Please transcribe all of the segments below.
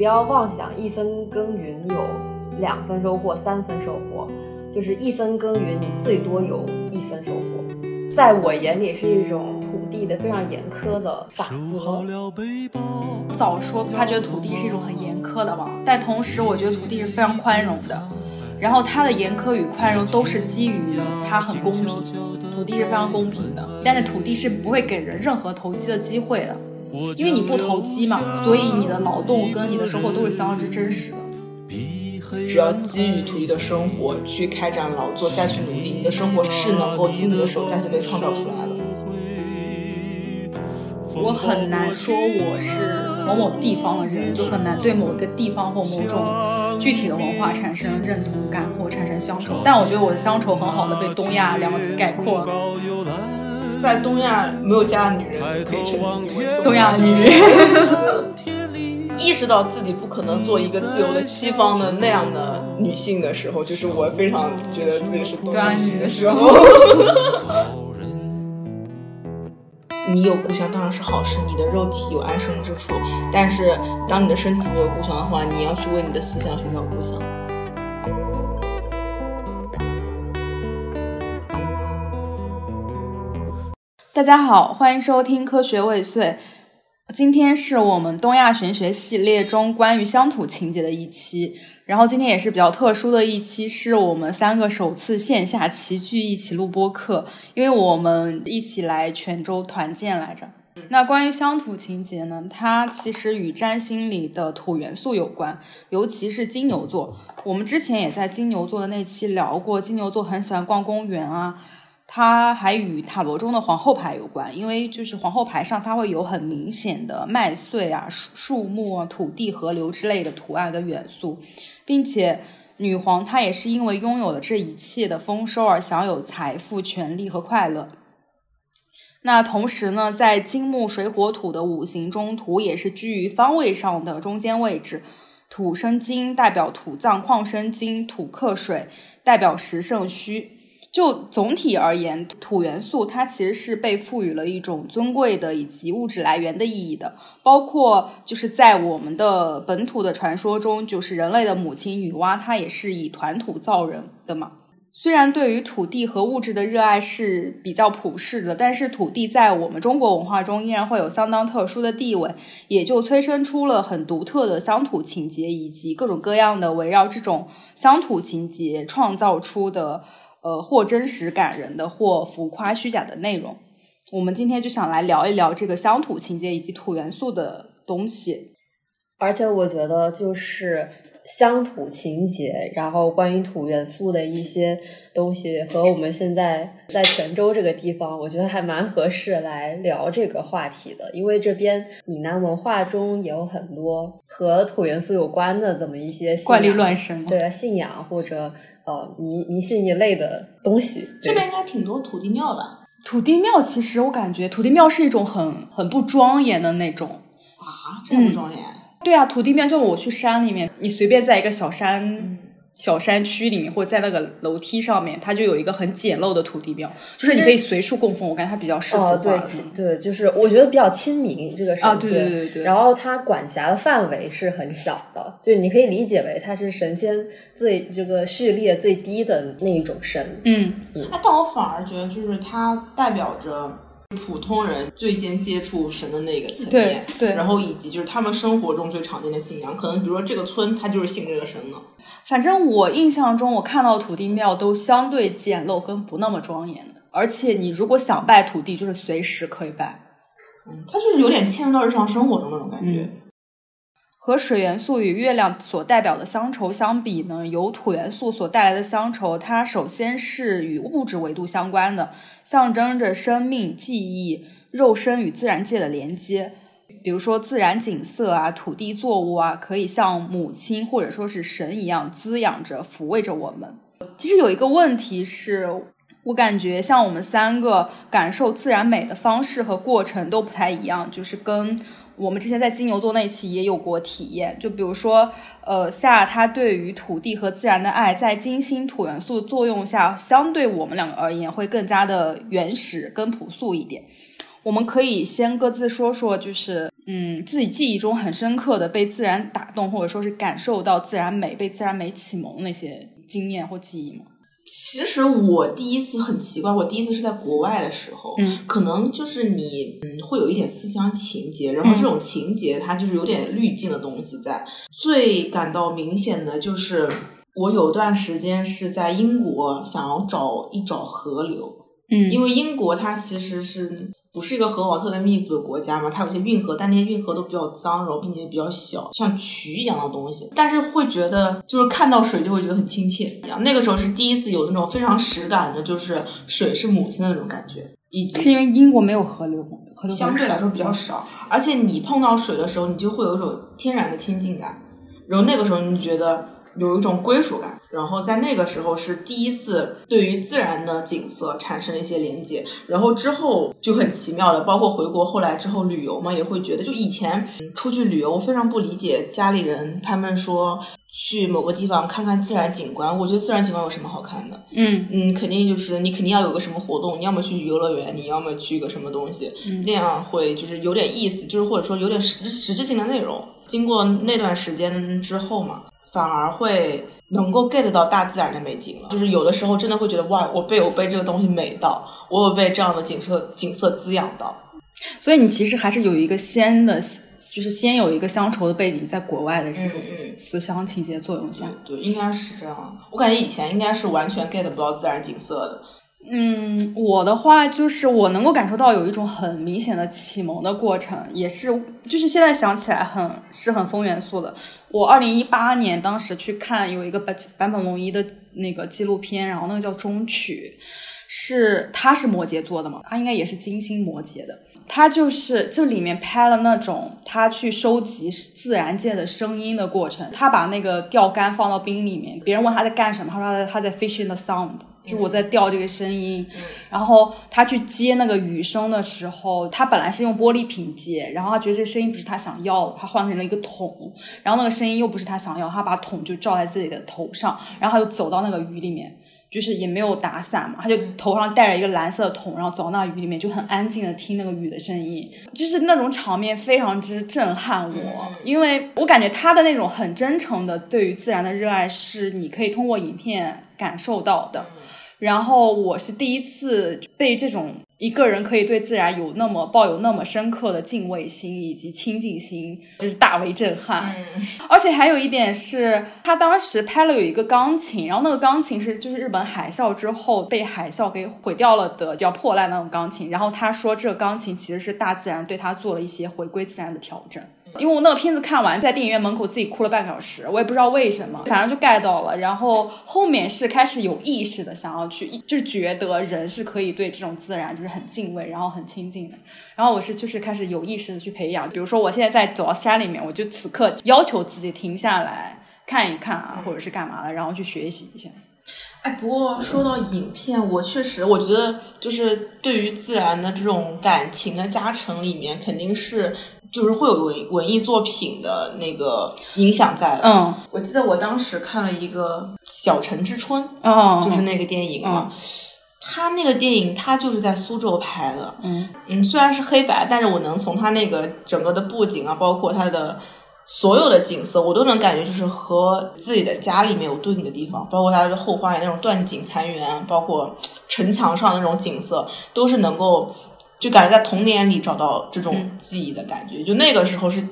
不要妄想一分耕耘有两分收获、三分收获，就是一分耕耘你最多有一分收获。在我眼里是一种土地的非常严苛的法则。早说他觉得土地是一种很严苛的嘛，但同时我觉得土地是非常宽容的。然后他的严苛与宽容都是基于他很公平，土地是非常公平的。但是土地是不会给人任何投机的机会的，因为你不投机嘛，所以你的劳动跟你的收获都是相当之真实的。只要基于土地的生活去开展劳作，再去努力，你的生活是能够经你的手再次被创造出来的。我很难说我是某某地方的人，就很难对某一个地方或某种具体的文化产生认同感或产生乡愁。但我觉得我的乡愁很好的被东亚两个字概括。在东亚，没有家的女人都可以称自己为东亚女人。意识到自己不可能做一个自由的西方的那样的女性的时候，就是我非常觉得自己是东亚女的时候。你有故乡当然是好事，你的肉体有安身之处。但是，当你的身体没有故乡的话，你要去为你的思想寻找故乡。大家好，欢迎收听《科学未遂》。今天是我们东亚玄学系列中关于乡土情节的一期。然后今天也是比较特殊的一期，是我们三个首次线下齐聚一起录播课，因为我们一起来泉州团建来着。那关于乡土情节呢，它其实与占星里的土元素有关，尤其是金牛座。我们之前也在金牛座的那期聊过，金牛座很喜欢逛公园啊。它还与塔罗中的皇后牌有关，因为就是皇后牌上它会有很明显的麦穗啊、树树木啊、土地、河流之类的图案跟元素。并且，女皇她也是因为拥有了这一切的丰收而享有财富、权利和快乐。那同时呢，在金木水火土的五行中，土也是居于方位上的中间位置。土生金，代表土藏；矿生金，土克水，代表时盛虚。就总体而言，土元素它其实是被赋予了一种尊贵的以及物质来源的意义的。包括就是在我们的本土的传说中，就是人类的母亲女娲，她也是以团土造人的嘛。虽然对于土地和物质的热爱是比较普世的，但是土地在我们中国文化中依然会有相当特殊的地位，也就催生出了很独特的乡土情节，以及各种各样的围绕这种乡土情节创造出的。呃，或真实感人的，或浮夸虚假的内容，我们今天就想来聊一聊这个乡土情节以及土元素的东西。而且我觉得，就是乡土情节，然后关于土元素的一些东西，和我们现在在泉州这个地方，我觉得还蛮合适来聊这个话题的。因为这边闽南文化中也有很多和土元素有关的这么一些怪力乱神，对信仰或者。呃，迷迷信一类的东西，这边应该挺多土地庙吧？土地庙其实我感觉土地庙是一种很很不庄严的那种啊，这么不庄严？对啊，土地庙就我去山里面，你随便在一个小山。小山区里面，或者在那个楼梯上面，它就有一个很简陋的土地庙，就是你可以随处供奉。我感觉它比较适合。对对，就是我觉得比较亲民这个神啊，对对对对。然后它管辖的范围是很小的，就你可以理解为它是神仙最这个序列最低的那一种神。嗯嗯。但我反而觉得，就是它代表着。普通人最先接触神的那个层面，对，然后以及就是他们生活中最常见的信仰，可能比如说这个村，他就是信这个神的。反正我印象中，我看到土地庙都相对简陋，跟不那么庄严的。而且你如果想拜土地，就是随时可以拜。嗯，它就是有点嵌入到日常生活中那种感觉。和水元素与月亮所代表的乡愁相比呢，由土元素所带来的乡愁，它首先是与物质维度相关的，象征着生命、记忆、肉身与自然界的连接。比如说自然景色啊、土地作物啊，可以像母亲或者说是神一样滋养着、抚慰着我们。其实有一个问题是，我感觉像我们三个感受自然美的方式和过程都不太一样，就是跟。我们之前在金牛座那一期也有过体验，就比如说，呃，夏他对于土地和自然的爱，在金星土元素的作用下，相对我们两个而言会更加的原始跟朴素一点。我们可以先各自说说，就是嗯，自己记忆中很深刻的被自然打动，或者说是感受到自然美、被自然美启蒙那些经验或记忆吗？其实我第一次很奇怪，我第一次是在国外的时候，嗯，可能就是你嗯会有一点思乡情节，然后这种情节它就是有点滤镜的东西在。最感到明显的就是我有段时间是在英国想要找一找河流，嗯，因为英国它其实是。不是一个河网特别密布的国家嘛？它有些运河，但那些运河都比较脏，然后并且比较小，像渠一样的东西。但是会觉得，就是看到水就会觉得很亲切一样。那个时候是第一次有那种非常实感的，就是水是母亲的那种感觉。以及是因为英国没有河流，河流相对来说比较少，而且你碰到水的时候，你就会有一种天然的亲近感。然后那个时候你就觉得。有一种归属感，然后在那个时候是第一次对于自然的景色产生了一些连接，然后之后就很奇妙的，包括回国后来之后旅游嘛，也会觉得就以前出去旅游，非常不理解家里人他们说去某个地方看看自然景观，我觉得自然景观有什么好看的？嗯嗯，肯定就是你肯定要有个什么活动，你要么去游乐园，你要么去一个什么东西，那样会就是有点意思，就是或者说有点实实质性的内容。经过那段时间之后嘛。反而会能够 get 到大自然的美景了，就是有的时候真的会觉得哇，我被我被这个东西美到，我有被这样的景色景色滋养到。所以你其实还是有一个先的，就是先有一个乡愁的背景，在国外的这种思乡情节作用下，对，应该是这样。我感觉以前应该是完全 get 不到自然景色的。嗯，我的话就是我能够感受到有一种很明显的启蒙的过程，也是就是现在想起来很是很风元素的。我二零一八年当时去看有一个版版本龙一的那个纪录片，然后那个叫《中曲》，是他是摩羯座的嘛，他应该也是金星摩羯的。他就是这里面拍了那种他去收集自然界的声音的过程，他把那个钓竿放到冰里面，别人问他在干什么，他说他在他在 fishing the sound。就我在钓这个声音，然后他去接那个雨声的时候，他本来是用玻璃瓶接，然后他觉得这声音不是他想要的，他换成了一个桶，然后那个声音又不是他想要，他把桶就罩在自己的头上，然后他就走到那个雨里面，就是也没有打伞嘛，他就头上戴着一个蓝色的桶，然后走到那雨里面，就很安静的听那个雨的声音，就是那种场面非常之震撼我，因为我感觉他的那种很真诚的对于自然的热爱是你可以通过影片感受到的。然后我是第一次被这种一个人可以对自然有那么抱有那么深刻的敬畏心以及亲近心，就是大为震撼。而且还有一点是，他当时拍了有一个钢琴，然后那个钢琴是就是日本海啸之后被海啸给毁掉了的比较破烂那种钢琴。然后他说，这个钢琴其实是大自然对他做了一些回归自然的调整。因为我那个片子看完，在电影院门口自己哭了半小时，我也不知道为什么，反正就 get 到了。然后后面是开始有意识的想要去，就是觉得人是可以对这种自然就是很敬畏，然后很亲近的。然后我是就是开始有意识的去培养，比如说我现在在走到山里面，我就此刻要求自己停下来看一看啊，或者是干嘛的，然后去学习一下。哎，不过说到影片，我确实我觉得就是对于自然的这种感情的加成里面，肯定是。就是会有文文艺作品的那个影响在的。嗯，我记得我当时看了一个《小城之春》，哦，就是那个电影嘛。他那个电影他就是在苏州拍的。嗯嗯，虽然是黑白，但是我能从他那个整个的布景啊，包括他的所有的景色，我都能感觉就是和自己的家里面有对应的地方，包括他的后花园那种断井残垣，包括城墙上那种景色，都是能够。就感觉在童年里找到这种记忆的感觉，就那个时候是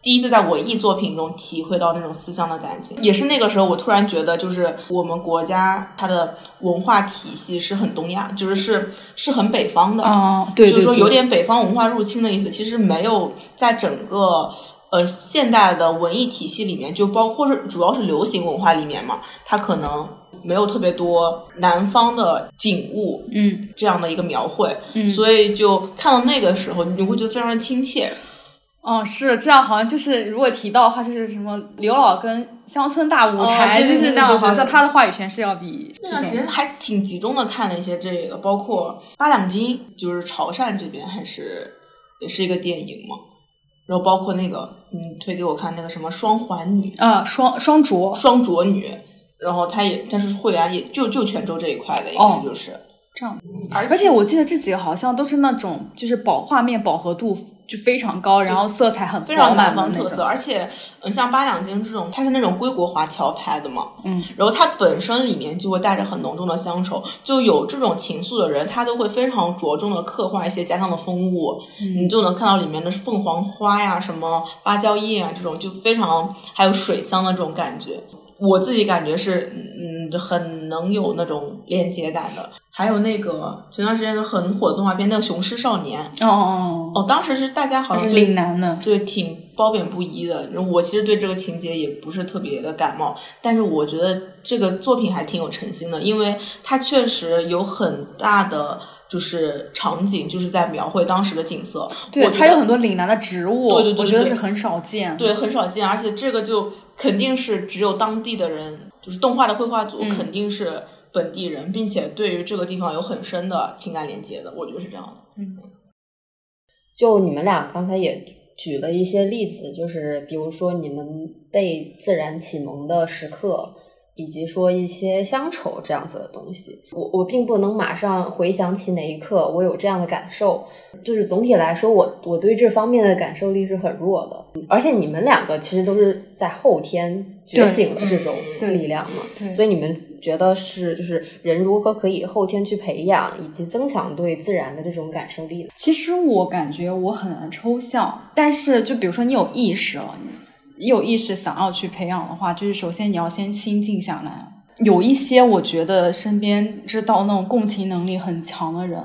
第一次在文艺作品中体会到那种思乡的感情，也是那个时候我突然觉得，就是我们国家它的文化体系是很东亚，就是是是很北方的，哦，对，就是说有点北方文化入侵的意思。其实没有在整个呃现代的文艺体系里面，就包括是主要是流行文化里面嘛，它可能。没有特别多南方的景物，嗯，这样的一个描绘，嗯，所以就看到那个时候，你会觉得非常的亲切。哦，是这样，好像就是如果提到的话，就是什么刘老根乡村大舞台，就是那样，好像他的话语权是要比那段时间还挺集中的看了一些这个，包括八两金，就是潮汕这边还是也是一个电影嘛，然后包括那个你推给我看那个什么双环女。啊，双双卓。双卓女。然后他也，但是会员也就就泉州这一块的，应该就是这样。而而且我记得这几个好像都是那种就是饱画面饱和度就非常高，然后色彩很非常南方特色。而且，嗯，像八两金这种，它是那种归国华侨拍的嘛，嗯，然后它本身里面就会带着很浓重的乡愁，就有这种情愫的人，他都会非常着重的刻画一些家乡的风物，嗯你就能看到里面的凤凰花呀、什么芭蕉叶啊这种，就非常还有水乡的这种感觉。我自己感觉是，嗯，很能有那种连接感的。还有那个前段时间很火的动画片，那个《雄狮少年》，哦哦哦，哦，当时是大家好像岭南的，对，挺褒贬不一的。我其实对这个情节也不是特别的感冒，但是我觉得这个作品还挺有诚心的，因为它确实有很大的就是场景，就是在描绘当时的景色。对，它有很多岭南的植物，对对对我觉得是很少见。对很少见，而且这个就肯定是只有当地的人，就是动画的绘画组嗯肯定是本地人，并且对于这个地方有很深的情感连接的，我觉得是这样的。嗯就你们俩刚才也举了一些例子，就是比如说你们被自然启蒙的时刻，以及说一些乡愁这样子的东西。我我并不能马上回想起哪一刻我有这样的感受，就是总体来说，我我对这方面的感受力是很弱的。而且你们两个其实都是在后天觉醒的这种力量嘛，对所以你们觉得是就是人如何可以后天去培养以及增强对自然的这种感受力呢？其实我感觉我很抽象，但是就比如说你有意识了，你有意识想要去培养的话，就是首先你要先心静下来。有一些我觉得身边知道那种共情能力很强的人，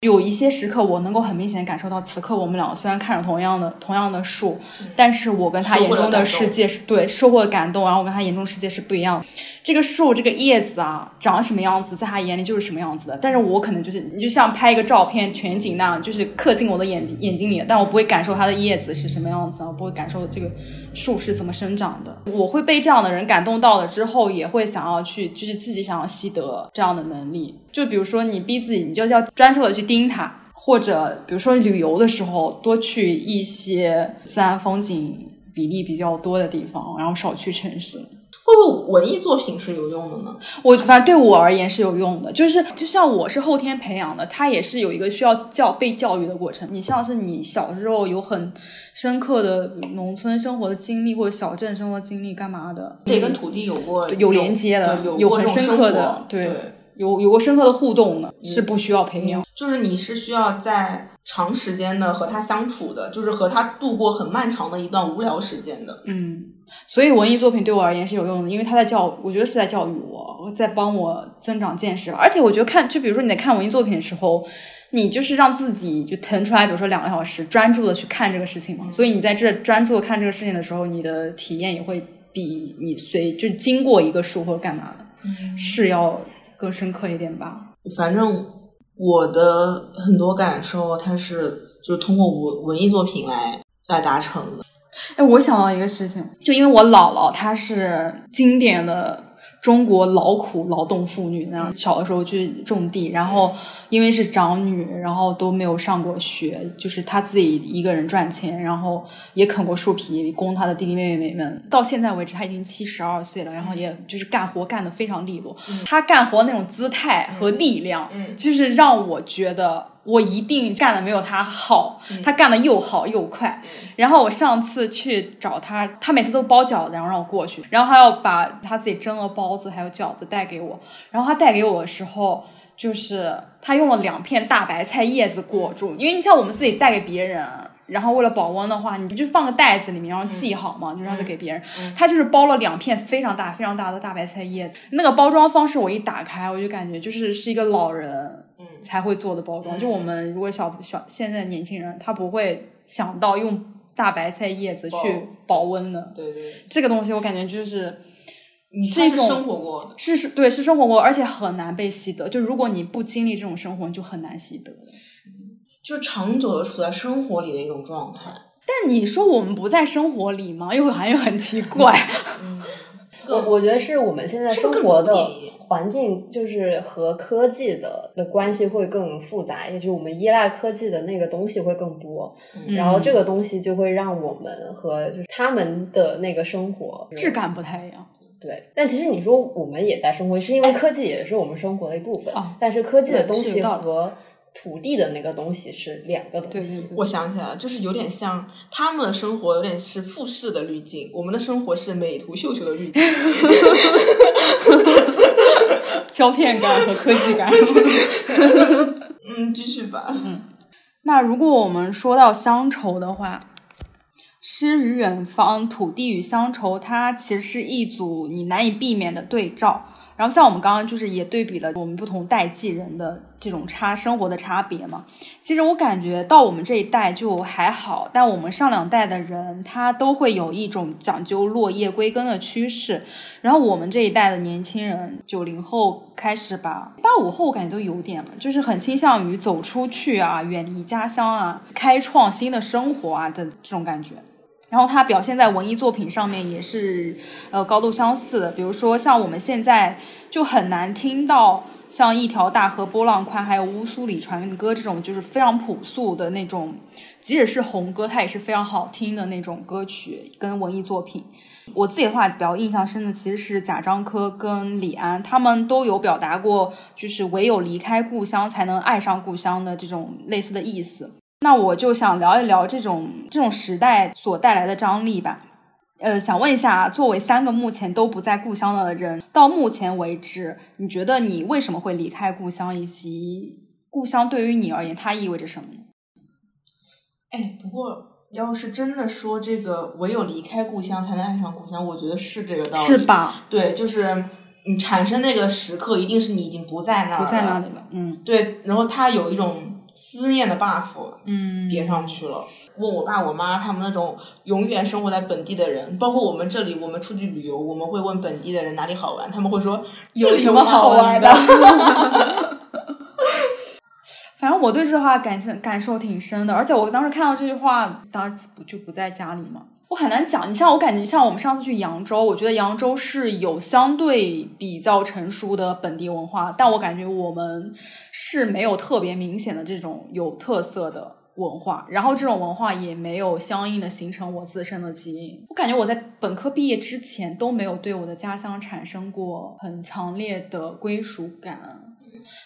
有一些时刻我能够很明显地感受到，此刻我们两个虽然看着同样的同样的树，但是我跟他眼中的世界是对收获的感动，然后我跟他眼中世界是不一样的。这个树这个叶子啊，长什么样子，在他眼里就是什么样子的。但是我可能就是，你就像拍一个照片全景那样，就是刻进我的眼睛眼睛里，但我不会感受它的叶子是什么样子，我不会感受这个树是怎么生长的。我会被这样的人感动到了之后，也会想要去，就是自己想要习得这样的能力。就比如说你逼自己，你就要专注的去盯它，或者比如说旅游的时候，多去一些自然风景比例比较多的地方，然后少去城市。会不会文艺作品是有用的呢？我反正对我而言是有用的，就是就像我是后天培养的，它也是有一个需要教被教育的过程。你像是你小时候有很深刻的农村生活的经历，或者小镇生活经历，干嘛的？得跟土地有过有连接的，有有很深刻的，对对，有有过深刻的互动的，是不需要培养。就是你是需要在长时间的和他相处的，就是和他度过很漫长的一段无聊时间的。嗯，所以文艺作品对我而言是有用的，因为他在教，我觉得是在教育我，在帮我增长见识。而且我觉得看，就比如说你在看文艺作品的时候，你就是让自己就腾出来，比如说两个小时，专注的去看这个事情嘛。所以你在这专注的看这个事情的时候，你的体验也会比你随就经过一个书或者干嘛的，是要更深刻一点吧。反正我的很多感受，它是就是通过文文艺作品来来达成的。哎，我想到一个事情，就因为我姥姥她是经典的中国劳苦劳动妇女那样，小的时候去种地，然后因为是长女，然后都没有上过学，就是她自己一个人赚钱，然后也啃过树皮，供她的弟弟妹妹们。到现在为止，她已经七十二岁了，然后也就是干活干得非常利落。她干活那种姿态和力量，嗯就是让我觉得。我一定干的没有他好，他干的又好又快。然后我上次去找他，他每次都包饺子，然后让我过去，然后还要把他自己蒸的包子还有饺子带给我。然后他带给我的时候，就是他用了两片大白菜叶子裹住，因为你像我们自己带给别人。然后为了保温的话，你不就放个袋子里面，然后系好嘛，就让他给别人。他就是包了两片非常大、非常大的大白菜叶子。那个包装方式我一打开，我就感觉就是是一个老人才会做的包装。就我们如果小小现在年轻人，他不会想到用大白菜叶子去保温的。对对对，这个东西我感觉就是你是一种生活过的。是是对是生活过，而且很难被习得。就如果你不经历这种生活，你就很难习得。就长久的处在生活里的一种状态。但你说我们不在生活里吗？又好像又很奇怪。我我觉得是我们现在生活的环境，就是和科技的的关系会更复杂，也就是我们依赖科技的那个东西会更多，然后这个东西就会让我们和就是他们的那个生活质感不太一样。对，但其实你说我们也在生活，是因为科技也是我们生活的一部分。哦但是科技的东西和土地的那个东西是两个东西。对对对，我想起来了，就是有点像他们的生活，有点是复式的滤镜，我们的生活是美图秀秀的滤镜。胶片感和科技感。嗯，继续吧。嗯那如果我们说到乡愁的话，诗与远方，土地与乡愁，它其实是一组你难以避免的对照。然后像我们刚刚就是也对比了我们不同代际人的这种差生活的差别嘛。其实我感觉到我们这一代就还好，但我们上两代的人他都会有一种讲究落叶归根的趋势。然后我们这一代的年轻人，九零后开始吧，八五后我感觉都有点了，就是很倾向于走出去啊，远离家乡啊，开创新的生活啊的这种感觉。然后它表现在文艺作品上面也是呃高度相似的，比如说像我们现在就很难听到像一条大河波浪宽，还有乌苏里船歌这种就是非常朴素的那种，即使是红歌，它也是非常好听的那种歌曲跟文艺作品。我自己的话比较印象深的其实是贾樟柯跟李安，他们都有表达过，就是唯有离开故乡才能爱上故乡的这种类似的意思。那我就想聊一聊这种这种时代所带来的张力吧。呃，想问一下，作为三个目前都不在故乡的人，到目前为止，你觉得你为什么会离开故乡，以及故乡对于你而言它意味着什么呢？哎，不过要是真的说这个唯有离开故乡才能爱上故乡，我觉得是这个道理，是？吧？对，就是你产生那个时刻，一定是你已经不在那儿不在那里了。嗯对，然后他有一种思念的 buff 嗯叠上去了。问我爸我妈他们那种永远生活在本地的人，包括我们这里，我们出去旅游，我们会问本地的人哪里好玩，他们会说有什么好玩的？反正我对这句话感感感受挺深的，而且我当时看到这句话，当时不就不在家里嘛，我很难讲。你像我感觉，像我们上次去扬州，我觉得扬州是有相对比较成熟的本地文化，但我感觉我们是没有特别明显的这种有特色的文化，然后这种文化也没有相应的形成我自身的基因。我感觉我在本科毕业之前都没有对我的家乡产生过很强烈的归属感。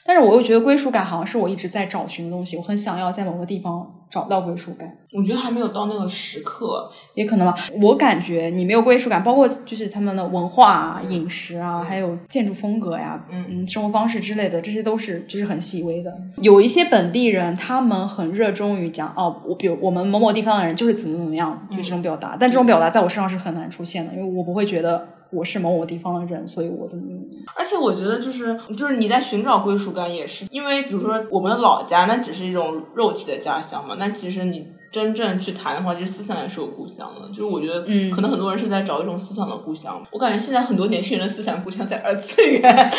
但是我又觉得归属感好像是我一直在找寻的东西，我很想要在某个地方找到归属感，我觉得还没有到那个时刻。也可能吧。我感觉你没有归属感，包括就是他们的文化啊、饮食啊，还有建筑风格呀、嗯嗯生活方式之类的，这些都是就是很细微的。有一些本地人，他们很热衷于讲哦，我比如我们某某地方的人就是怎么怎么样，就这种表达。但这种表达在我身上是很难出现的，因为我不会觉得我是某某地方的人，所以我怎么怎么。而且我觉得就是就是你在寻找归属感也是，因为比如说我们的老家，那只是一种肉体的家乡嘛，那其实你真正去谈的话，其实思想也是有故乡的。就是我觉得，嗯可能很多人是在找一种思想的故乡。我感觉现在很多年轻人的思想故乡在二次元。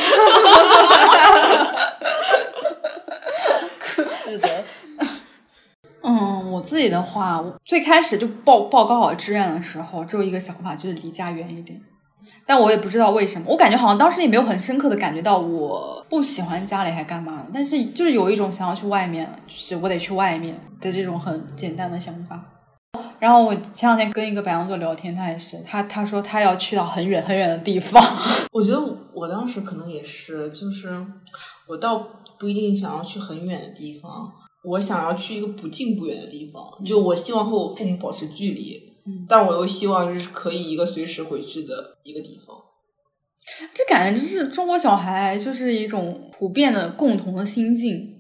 是的，嗯，我自己的话，我最开始就报报高考志愿的时候，只有一个想法，就是离家远一点。但我也不知道为什么，我感觉好像当时也没有很深刻的感觉到我不喜欢家里还干嘛，但是就是有一种想要去外面，就是我得去外面的这种很简单的想法。然后我前两天跟一个白羊座聊天，他也是，他他说他要去到很远很远的地方，我觉得我当时可能也是，就是我倒不一定想要去很远的地方，我想要去一个不近不远的地方。就我希望和我父母保持距离，嗯但我又希望是可以一个随时回去的一个地方。这感觉就是中国小孩就是一种普遍的共同的心境。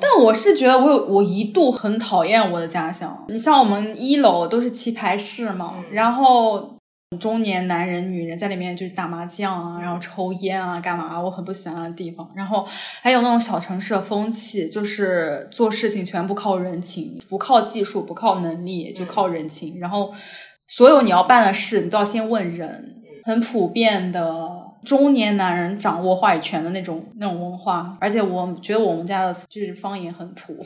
但我是觉得我有我一度很讨厌我的家乡。你像我们一楼都是棋牌室嘛，嗯然后中年男人、女人在里面就是打麻将啊，然后抽烟啊，干嘛？我很不喜欢的地方。然后还有那种小城市的风气，就是做事情全部靠人情，不靠技术，不靠能力，就靠人情。然后所有你要办的事，你都要先问人。很普遍的中年男人掌握话语权的那种那种文化，而且我觉得我们家的就是方言很土。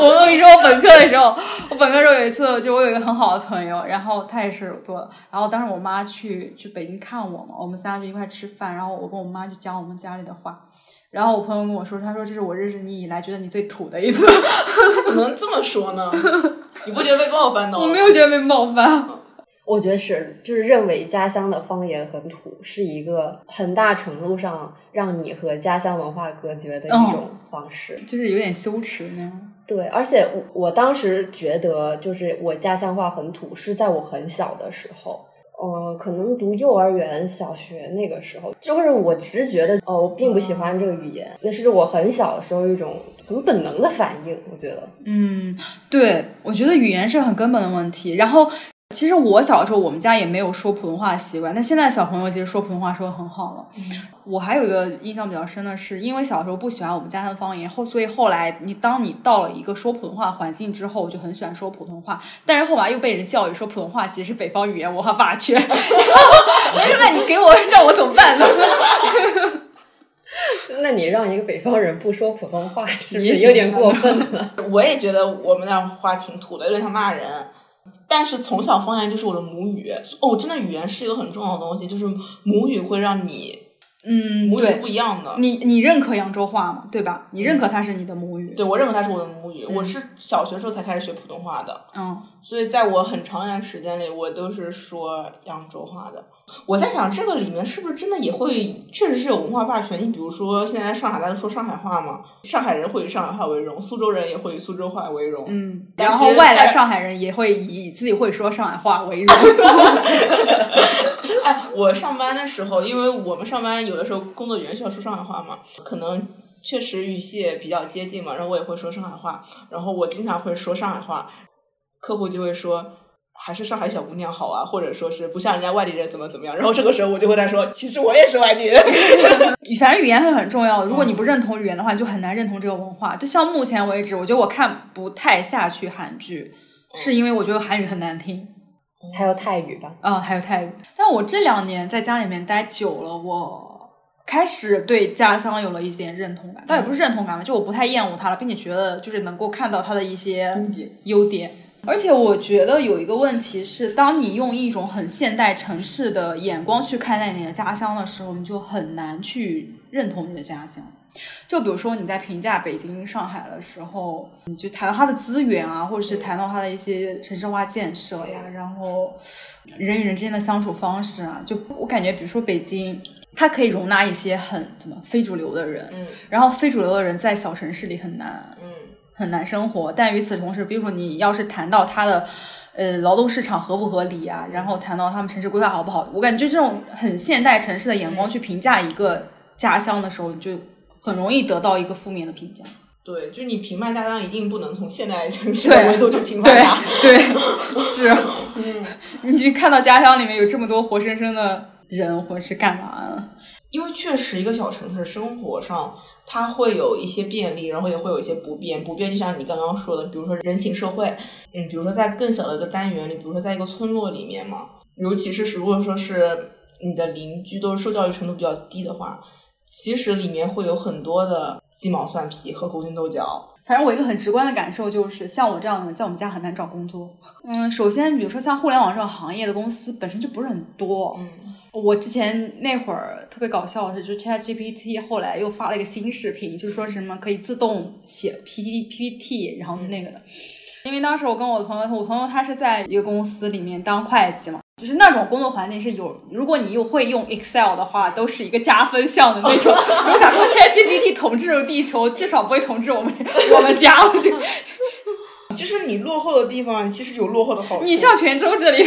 我跟你说，我本科的时候，我本科的时候有一次，就我有一个很好的朋友，然后他也是做的，然后当时我妈去去北京看我嘛，我们仨就一块吃饭，然后我跟我妈就讲我们家里的话。然后我朋友跟我说，他说这是我认识你以来觉得你最土的一次。他怎么能这么说呢？你不觉得被冒犯到吗？我没有觉得被冒犯。我觉得是，就是认为家乡的方言很土，是一个很大程度上让你和家乡文化隔绝的一种方式，就是有点羞耻那样。对，而且我我当时觉得，就是我家乡话很土，是在我很小的时候，呃，可能读幼儿园、小学那个时候，就是我直觉的，哦，我并不喜欢这个语言，那是我很小的时候一种很本能的反应，我觉得。嗯，对，我觉得语言是很根本的问题，然后。其实我小时候，我们家也没有说普通话的习惯。但现在小朋友其实说普通话说的很好了。我还有一个印象比较深的是，因为小时候不喜欢我们家乡方言，后所以后来你当你到了一个说普通话的环境之后，我就很喜欢说普通话。但是后来又被人教育说普通话其实是北方语言文化霸权。我说那你给我让我怎么办呢？那你让一个北方人不说普通话，是不是有点过分了？我也觉得我们那话挺土的，有点像骂人。但是从小方言就是我的母语哦，真的语言是一个很重要的东西，就是母语会让你，嗯，母语是不一样的。你你认可扬州话吗？对吧？你认可它是你的母语？对，我认可它是我的母语。我是小学时候才开始学普通话的，嗯，所以在我很长一段时间里，我都是说扬州话的。我在想，这个里面是不是真的也会，确实是有文化霸权？你比如说，现在上海大家说上海话嘛，上海人会以上海话为荣，苏州人也会以苏州话为荣。嗯，然后外来上海人也会以自己会说上海话为荣。哎，我上班的时候，因为我们上班有的时候工作原需要说上海话嘛，可能确实语系也比较接近嘛，然后我也会说上海话，然后我经常会说上海话，客户就会说。还是上海小姑娘好啊，或者说是不像人家外地人怎么怎么样。然后这个时候我就会在说，其实我也是外地人。反正语言是很重要的，如果你不认同语言的话，就很难认同这个文化。就像目前为止，我觉得我看不太下去韩剧，是因为我觉得韩语很难听。还有泰语吧？嗯，还有泰语。但我这两年在家里面待久了，我开始对家乡有了一点认同感，倒也不是认同感吧，就我不太厌恶它了，并且觉得就是能够看到它的一些优点。而且我觉得有一个问题是，当你用一种很现代城市的眼光去看待你的家乡的时候，你就很难去认同你的家乡。就比如说你在评价北京、上海的时候，你就谈到它的资源啊，或者是谈到它的一些城市化建设呀，然后人与人之间的相处方式啊，就我感觉，比如说北京，它可以容纳一些很怎么非主流的人，嗯，然后非主流的人在小城市里很难，嗯。很难生活，但与此同时，比如说你要是谈到它的，呃，劳动市场合不合理啊，然后谈到他们城市规划好不好，我感觉就这种很现代城市的眼光去评价一个家乡的时候，就很容易得到一个负面的评价。对，就你评判家乡一定不能从现代城市的维度去评判它。对，是，嗯，你看到家乡里面有这么多活生生的人，或者是干嘛呢？因为确实一个小城市生活上。它会有一些便利，然后也会有一些不便。不便就像你刚刚说的，比如说人情社会，嗯，比如说在更小的一个单元里，比如说在一个村落里面嘛，尤其是如果说是你的邻居都是受教育程度比较低的话，其实里面会有很多的鸡毛蒜皮和勾心斗角。反正我一个很直观的感受就是，像我这样的，在我们家很难找工作。嗯，首先，比如说像互联网这种行业的公司本身就不是很多。嗯。我之前那会儿特别搞笑的是，就 Chat GPT 后来又发了一个新视频，就是说什么可以自动写 PPT，然后是那个的。因为当时我跟我的朋友，我朋友他是在一个公司里面当会计嘛，就是那种工作环境是有，如果你又会用 Excel 的话，都是一个加分项的那种。我想说，Chat GPT 统治了地球，至少不会统治我们我们家。我就。就是你落后的地方，其实有落后的好处。你像泉州这里，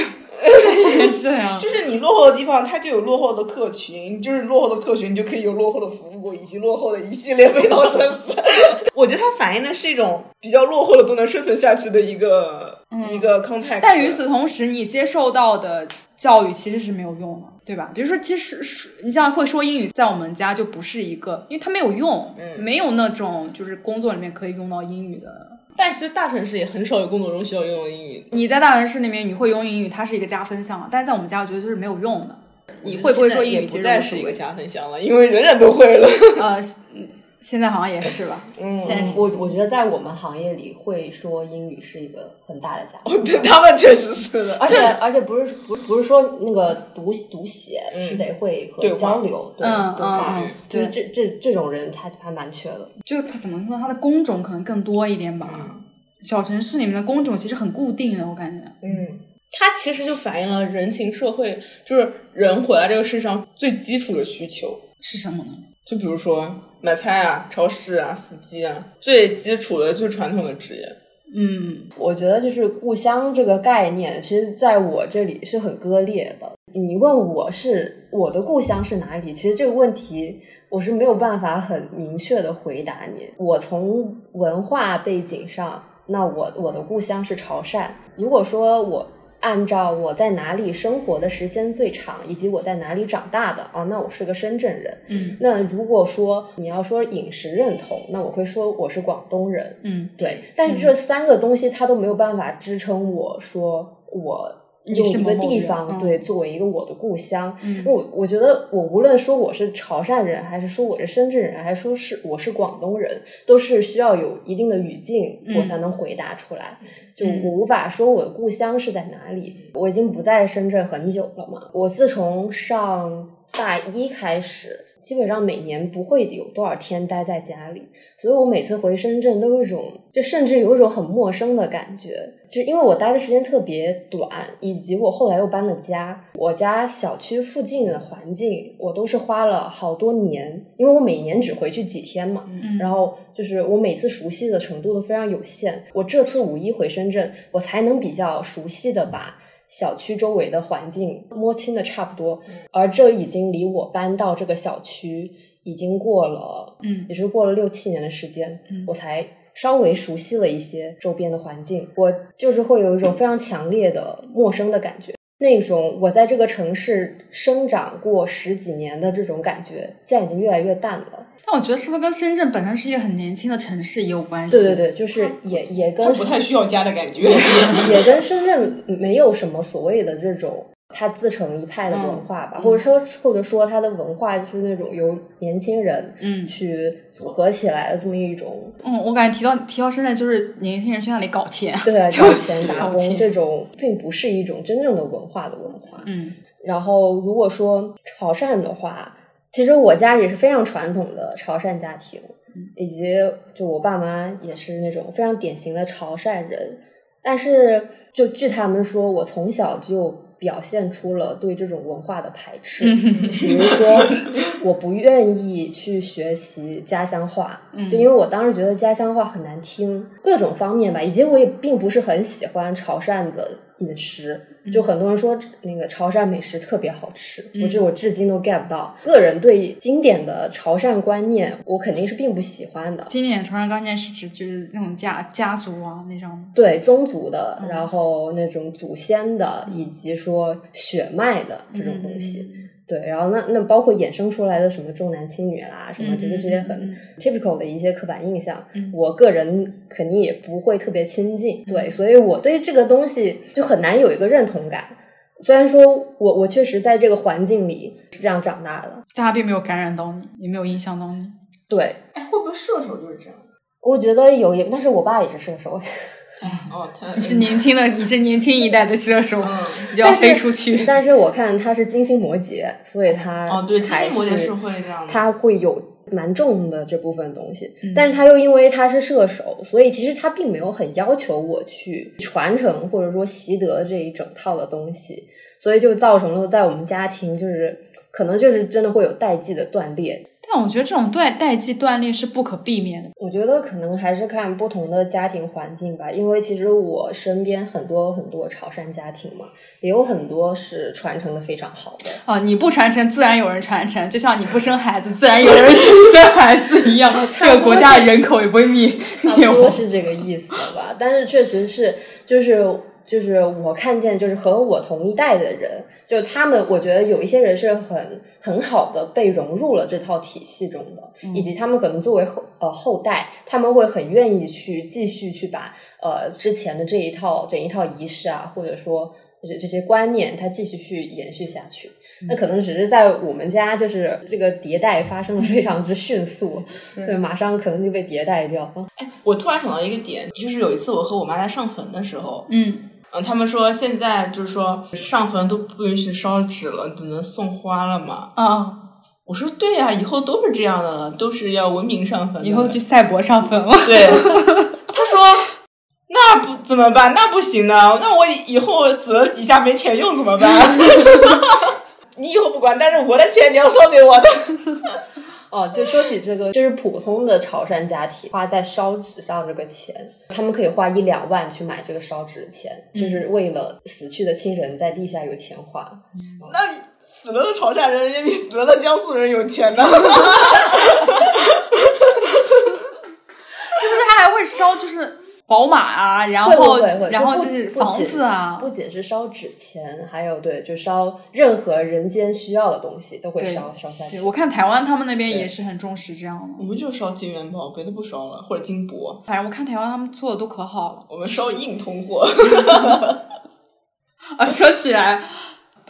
这也是呀。就是你落后的地方，它就有落后的客群，就是落后的客群，你就可以有落后的服务以及落后的一系列味道设施。我觉得它反映的是一种比较落后的都能生存下去的一个一个 context。但与此同时，你接受到的教育其实是没有用的，对吧？比如说，其实你像会说英语，在我们家就不是一个，因为它没有用，没有那种就是工作里面可以用到英语的。但其实大城市也很少有工作中需要用英语。你在大城市里面你会用英语，它是一个加分项，但是在我们家我觉得就是没有用的。你会不会说英语？不再是一个加分项了，因为人人都会了。呃，现在好像也是吧。嗯，现在我我觉得在我们行业里会说英语是一个很大的加分。对他们确实是的，而且而且不是不不是说那个读读写是得会和交流，对对话，就是这这这种人他还蛮缺的。就他怎么说，他的工种可能更多一点吧。小城市里面的工种其实很固定的，我感觉。嗯，它其实就反映了人情社会，就是人活在这个世上最基础的需求是什么呢？就比如说买菜啊、超市啊、司机啊，最基础的就是传统的职业。嗯，我觉得就是故乡这个概念，其实在我这里是很割裂的。你问我是我的故乡是哪里，其实这个问题我是没有办法很明确的回答你。我从文化背景上，那我我的故乡是潮汕。如果说我按照我在哪里生活的时间最长，以及我在哪里长大的啊，那我是个深圳人。嗯，那如果说你要说饮食认同，那我会说我是广东人。嗯，对，但是这三个东西它都没有办法支撑我说我用一个地方嗯、对作为一个我的故乡。嗯，我我觉得我无论说我是潮汕人，还是说我是深圳人，还是说是我是广东人，都是需要有一定的语境，嗯我才能回答出来。就我无法说我的故乡是在哪里。我已经不在深圳很久了嘛，我自从上大一开始。基本上每年不会有多少天待在家里，所以我每次回深圳都有一种，就甚至有一种很陌生的感觉，就因为我待的时间特别短，以及我后来又搬了家，我家小区附近的环境我都是花了好多年，因为我每年只回去几天嘛，嗯、然后就是我每次熟悉的程度都非常有限，我这次五一回深圳，我才能比较熟悉的把。小区周围的环境摸清的差不多，而这已经离我搬到这个小区已经过了，嗯，也是过了六七年的时间，嗯，我才稍微熟悉了一些周边的环境。我就是会有一种非常强烈的陌生的感觉，那种我在这个城市生长过十几年的这种感觉，现在已经越来越淡了。但我觉得是不是跟深圳本身是一个很年轻的城市也有关系？对对对，就是也也跟不太需要家的感觉，也跟深圳没有什么所谓的这种它自成一派的文化吧，嗯、或者说或者说它的文化就是那种由年轻人嗯去组合起来的这么一种。嗯，我感觉提到提到现在就是年轻人去那里搞钱，对啊，搞钱打工这种，并不是一种真正的文化的文化。嗯，然后如果说潮汕的话。其实我家也是非常传统的潮汕家庭，以及就我爸妈也是那种非常典型的潮汕人。但是就据他们说，我从小就表现出了对这种文化的排斥，比如说我不愿意去学习家乡话，就因为我当时觉得家乡话很难听，各种方面吧，以及我也并不是很喜欢潮汕的饮食。就很多人说那个潮汕美食特别好吃，我这我至今都 get 不到。个人对经典的潮汕观念，我肯定是并不喜欢的。经典潮汕观念是指就是那种家家族啊那种，对宗族的，然后那种祖先的，以及说血脉的这种东西。对，然后那那包括衍生出来的什么重男轻女啦，什么就是这些很 typical 的一些刻板印象，我个人肯定也不会特别亲近。对，所以我对这个东西就很难有一个认同感。虽然说我我确实在这个环境里是这样长大的，大家并没有感染到你，也没有影响到你。对，哎，会不会射手就是这样？我觉得有，也但是我爸也是射手。哦，他你是年轻的，你是年轻一代的射手，你就要飞出去。但是我看他是金星摩羯，所以他哦，对，金还星摩羯是是会这样的。他会有蛮重的这部分东西，嗯但是他又因为他是射手，所以其实他并没有很要求我去传承或者说习得这一整套的东西，所以就造成了在我们家庭就是可能就是真的会有代际的断裂。但我觉得这种代代际断裂是不可避免的。我觉得可能还是看不同的家庭环境吧，因为其实我身边很多很多潮汕家庭嘛，也有很多是传承的非常好的。啊，你不传承，自然有人传承，就像你不生孩子，自然有人去生孩子一样，这个国家的人口也不会灭差。不多是这个意思吧。但是确实是，就是就是我看见，就是和我同一代的人，就他们，我觉得有一些人是很很好的被融入了这套体系中的，以及他们可能作为后呃后代，他们会很愿意去继续去把呃之前的这一套整一套仪式啊，或者说这这些观念，它继续去延续下去。那可能只是在我们家，就是这个迭代发生的非常之迅速，对，马上可能就被迭代掉。哎，我突然想到一个点，就是有一次我和我妈在上坟的时候，嗯，嗯，他们说现在就是说上坟都不允许烧纸了，只能送花了嘛。啊，我说对呀、以后都是这样的了，都是要文明上坟。以后去赛博上坟了。对，他说那不怎么办？那不行呢，那我以后死了底下没钱用怎么办？你以后不管，但是我的钱你要烧给我的。哦，就说起这个，就是普通的潮汕家庭花在烧纸上这个钱，他们可以花一两万去买这个烧纸的钱，就是为了死去的亲人在地下有钱花。那死了的潮汕人也比死了的江苏人有钱呢。是不是他还会烧？就是。宝马啊，然后然后就是房子啊，不仅是烧纸钱，还有对，就烧任何人间需要的东西都会烧烧下去。我看台湾他们那边也是很重视这样的，我们就烧金元宝，别的不烧了，或者金箔。反正我看台湾他们做的都可好了，我们烧硬通货。啊，说起来。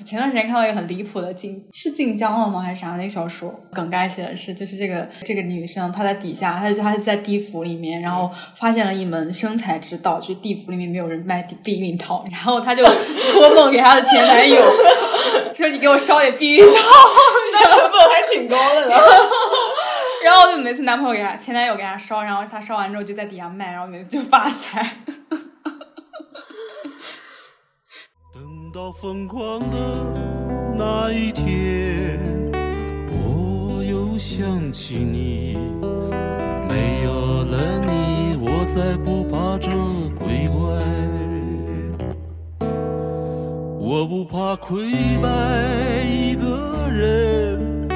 前段时间看到一个很离谱的晋是晋江了吗还是啥那个小说，梗概写的是就是这个这个女生她在底下，她她是在地府里面，然后发现了一门生财之道，就是地府里面没有人卖避孕套，然后她就托梦给她的前男友，说你给我烧点避孕套，那成本还挺高的呢。然后就每次男朋友给她前男友给她烧，然后她烧完之后就在底下卖，然后每次就发财。到疯狂的那一天，我又想起你。没有了你，我再不怕这鬼怪。我不怕溃败一个人，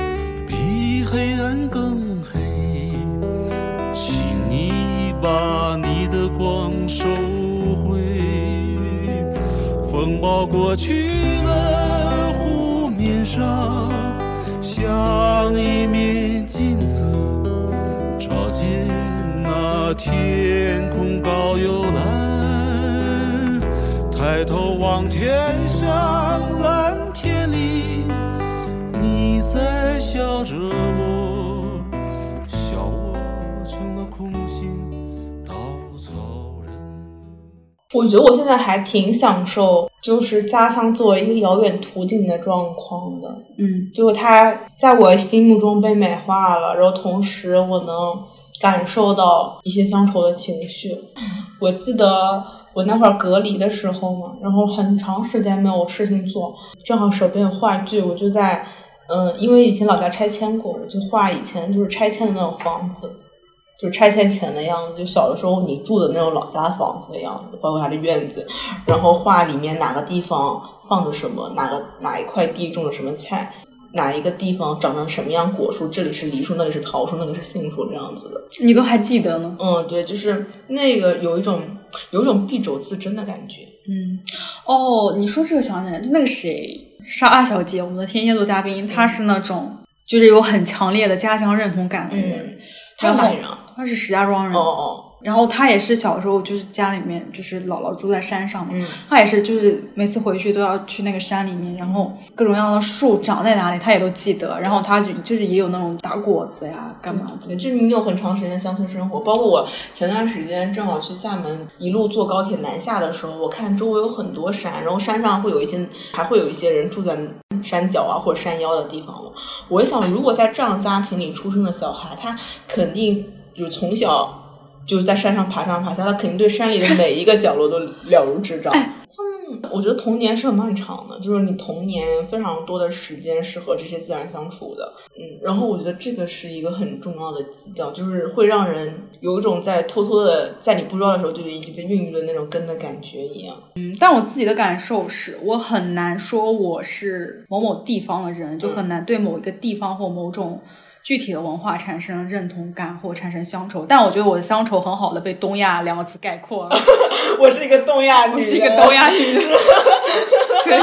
比黑暗更黑。请你把你的光收。风暴过去了，湖面上像一面镜子，照见那天空高又蓝。抬头望天上蓝天里，你在笑着我，笑我成了空心。我觉得我现在还挺享受，就是家乡作为一个遥远途径的状况的。嗯，就它在我心目中被美化了，然后同时我能感受到一些乡愁的情绪。我记得我那会儿隔离的时候嘛，然后很长时间没有事情做，正好手边有话剧，我就在嗯，因为以前老家拆迁过，我就画以前就是拆迁的那种房子。就拆迁前的样子，就小的时候你住的那种老家房子的样子，包括它的院子，然后画里面哪个地方放着什么，哪个哪一块地种了什么菜，哪一个地方长成什么样果树，这里是梨树，那里是桃树，那里是杏树，这样子的。你都还记得呢？嗯，对，就是那个有一种有一种敝帚自珍的感觉。嗯，哦，你说这个想起来，那个谁，沙二小姐，我们的天蝎座嘉宾，她是那种就是有很强烈的家乡认同感的人。他哪人啊？他是石家庄人。哦哦。然后他也是小时候就是家里面就是姥姥住在山上嘛。嗯。他也是就是每次回去都要去那个山里面，然后各种各样的树长在哪里他也都记得。然后他就就是也有那种打果子呀，干嘛的。就是你有很长时间乡村生活，包括我前段时间正好去厦门，一路坐高铁南下的时候，我看周围有很多山，然后山上会有一些还会有一些人住在山脚啊或者山腰的地方嘛。我一想，如果在这样家庭里出生的小孩，他肯定。就从小就是在山上爬上爬下，他肯定对山里的每一个角落都了如指掌。嗯，我觉得童年是很漫长的，就是你童年非常多的时间是和这些自然相处的。嗯，然后我觉得这个是一个很重要的基调，就是会让人有一种在偷偷的在你不知道的时候就已经在孕育的那种根的感觉一样。嗯，但我自己的感受是我很难说我是某某地方的人，就很难对某一个地方或某种。具体的文化产生认同感或产生乡愁，但我觉得我的乡愁很好的被“东亚”两个字概括了。我是一个东亚女，我是一个东亚女。对，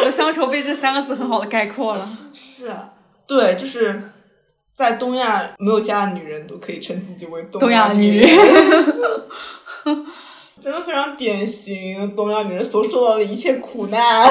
我的乡愁被这三个字很好的概括了。是，对，就是在东亚没有家的女人都可以称自己为东亚女人。真的非常典型，东亚女人所受到的一切苦难，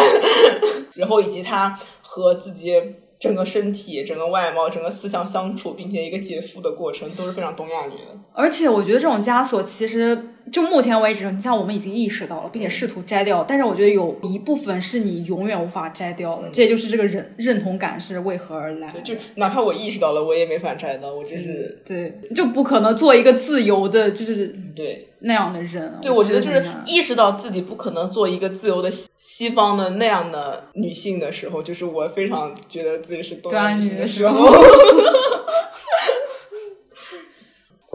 然后以及她和自己。整个身体、整个外貌、整个思想相处，并且一个结束的过程，都是非常东亚女的。而且我觉得这种枷锁其实就目前为止，你像我们已经意识到了，并且试图摘掉，但是我觉得有一部分是你永远无法摘掉的，这也就是这个认认同感是为何而来。就哪怕我意识到了，我也没法摘到，我就是对，就不可能做一个自由的，就是对那样的人。对，我觉得就是意识到自己不可能做一个自由的西西方的那样的女性的时候，就是我非常觉得自己是东亚女性的时候。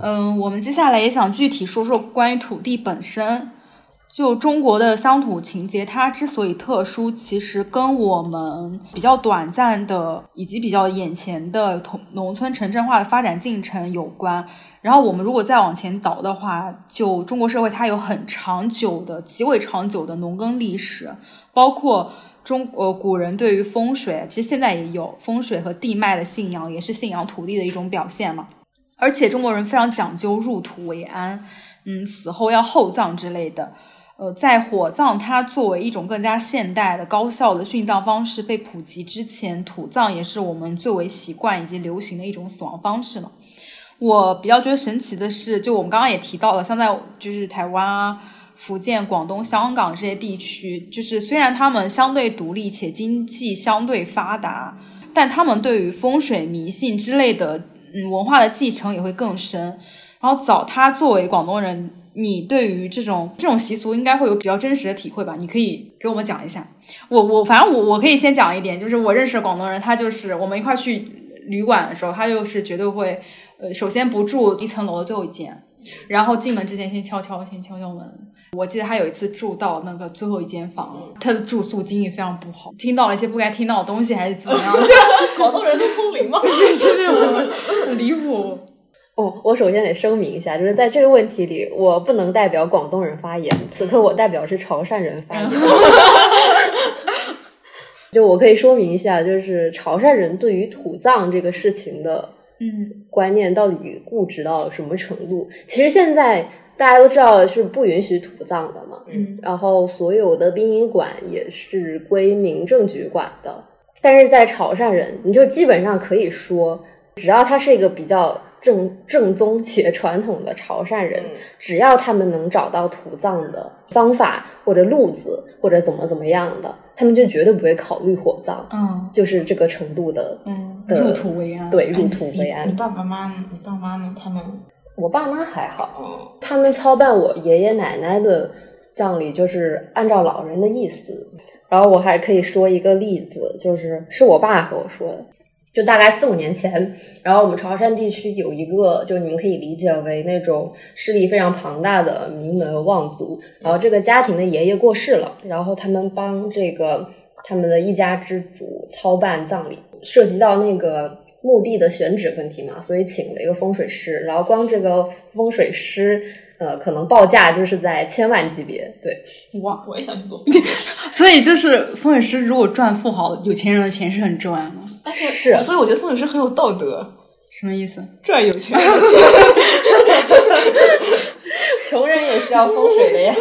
嗯，我们接下来也想具体说说关于土地本身。就中国的乡土情节，它之所以特殊，其实跟我们比较短暂的以及比较眼前的同农村城镇化的发展进程有关。然后我们如果再往前倒的话，就中国社会它有很长久的、极为长久的农耕历史，包括中呃古人对于风水，其实现在也有风水和地脉的信仰，也是信仰土地的一种表现嘛。而且中国人非常讲究入土为安，嗯，死后要厚葬之类的。呃，在火葬它作为一种更加现代的、高效的殉葬方式被普及之前，土葬也是我们最为习惯以及流行的一种死亡方式嘛。我比较觉得神奇的是，就我们刚刚也提到了，像在就是台湾啊、福建、广东、香港这些地区，就是虽然他们相对独立且经济相对发达，但他们对于风水迷信之类的嗯文化的继承也会更深。然后早他作为广东人。你对于这种这种习俗应该会有比较真实的体会吧？你可以给我们讲一下。我我反正我我可以先讲一点，就是我认识的广东人，他就是我们一块去旅馆的时候，他就是绝对会，呃，首先不住一层楼的最后一间，然后进门之前先敲敲先敲敲门。我记得他有一次住到那个最后一间房，他的住宿经历非常不好，听到了一些不该听到的东西，还是怎么样？广东人都通灵吗？真的很离谱。哦，我首先得声明一下，就是在这个问题里，我不能代表广东人发言。此刻我代表是潮汕人发言。就我可以说明一下，就是潮汕人对于土葬这个事情的嗯观念到底固执到什么程度？其实现在大家都知道是不允许土葬的嘛，嗯，然后所有的殡仪馆也是归民政局管的。但是在潮汕人，你就基本上可以说，只要他是一个比较。正正宗且传统的潮汕人，只要他们能找到土葬的方法或者路子或者怎么怎么样的，他们就绝对不会考虑火葬。嗯，就是这个程度的，嗯，的入土为安。对，入土为安。你爸爸妈妈，你爸妈呢？他们，我爸妈还好，他们操办我爷爷奶奶的葬礼，就是按照老人的意思。然后我还可以说一个例子，就是是我爸和我说的。就大概四五年前，然后我们潮汕地区有一个，就你们可以理解为那种势力非常庞大的名门望族。然后这个家庭的爷爷过世了，然后他们帮这个他们的一家之主操办葬礼，涉及到那个墓地的选址问题嘛，所以请了一个风水师。然后光这个风水师。呃，可能报价就是在千万级别，对，哇，我也想去做。所以就是风水师如果赚富豪有钱人的钱是很赚的，但是是，所以我觉得风水师很有道德。什么意思？赚有钱人的钱，穷人也需要风水的呀。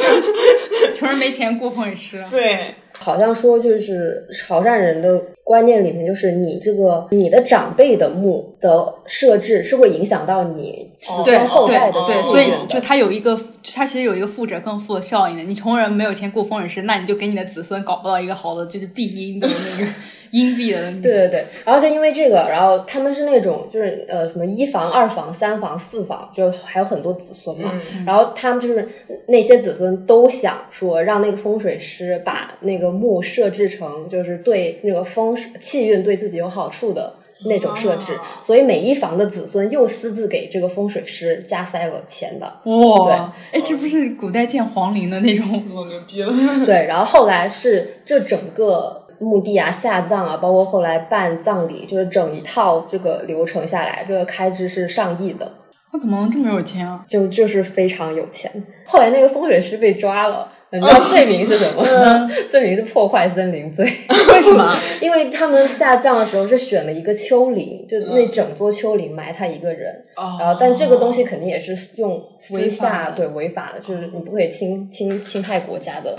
穷人没钱雇风水师，对，好像说就是潮汕人的观念里面，就是你这个你的长辈的墓的设置是会影响到你子孙后代的对，气所以。就它有一个，它其实有一个富者更富的效应的。你穷人没有钱过风水师，那你就给你的子孙搞不到一个好的就是庇荫的那个阴币的那个。对对对，然后就因为这个，然后他们是那种就是呃什么一房、二房、三房、四房，就还有很多子孙嘛。然后他们就是那些子孙都想说让那个风水师把那个墓设置成就是对那个风水气运对自己有好处的那种设置，啊所以每一房的子孙又私自给这个风水师加塞了钱的。哇，哎，这不是古代建皇陵的那种？我牛逼了。对，然后后来是这整个墓地啊、下葬啊，包括后来办葬礼，就是整一套这个流程下来，这个开支是上亿的，他怎么能这么有钱啊？就就是非常有钱。后来那个风水师被抓了。你知道罪名是什么？罪名是破坏森林罪。为什么？因为他们下葬的时候是选了一个丘陵，就那整座丘陵埋他一个人。哦然后，但这个东西肯定也是用私下对违法的，就是你不可以侵侵侵害国家的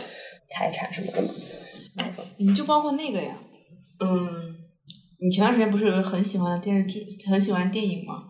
财产什么的嘛。你就包括那个呀，嗯，你前段时间不是有个很喜欢的电视剧，很喜欢电影吗？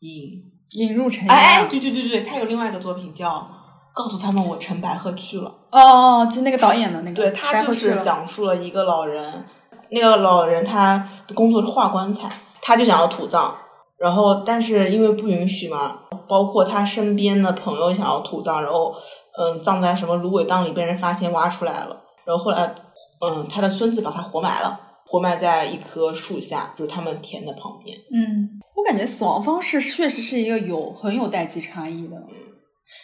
引，引入尘哎哎，对对对对，他有另外一个作品叫告诉他们我陈白鹤去了。哦哦，就那个导演的那个，对他就是讲述了一个老人，那个老人他的工作是画棺材，他就想要土葬，然后但是因为不允许嘛，包括他身边的朋友想要土葬，然后嗯葬在什么芦苇荡里被人发现挖出来了，然后后来嗯他的孙子把他活埋了，活埋在一棵树下，就是他们田的旁边。嗯，我感觉死亡方式确实是一个有很有代际差异的。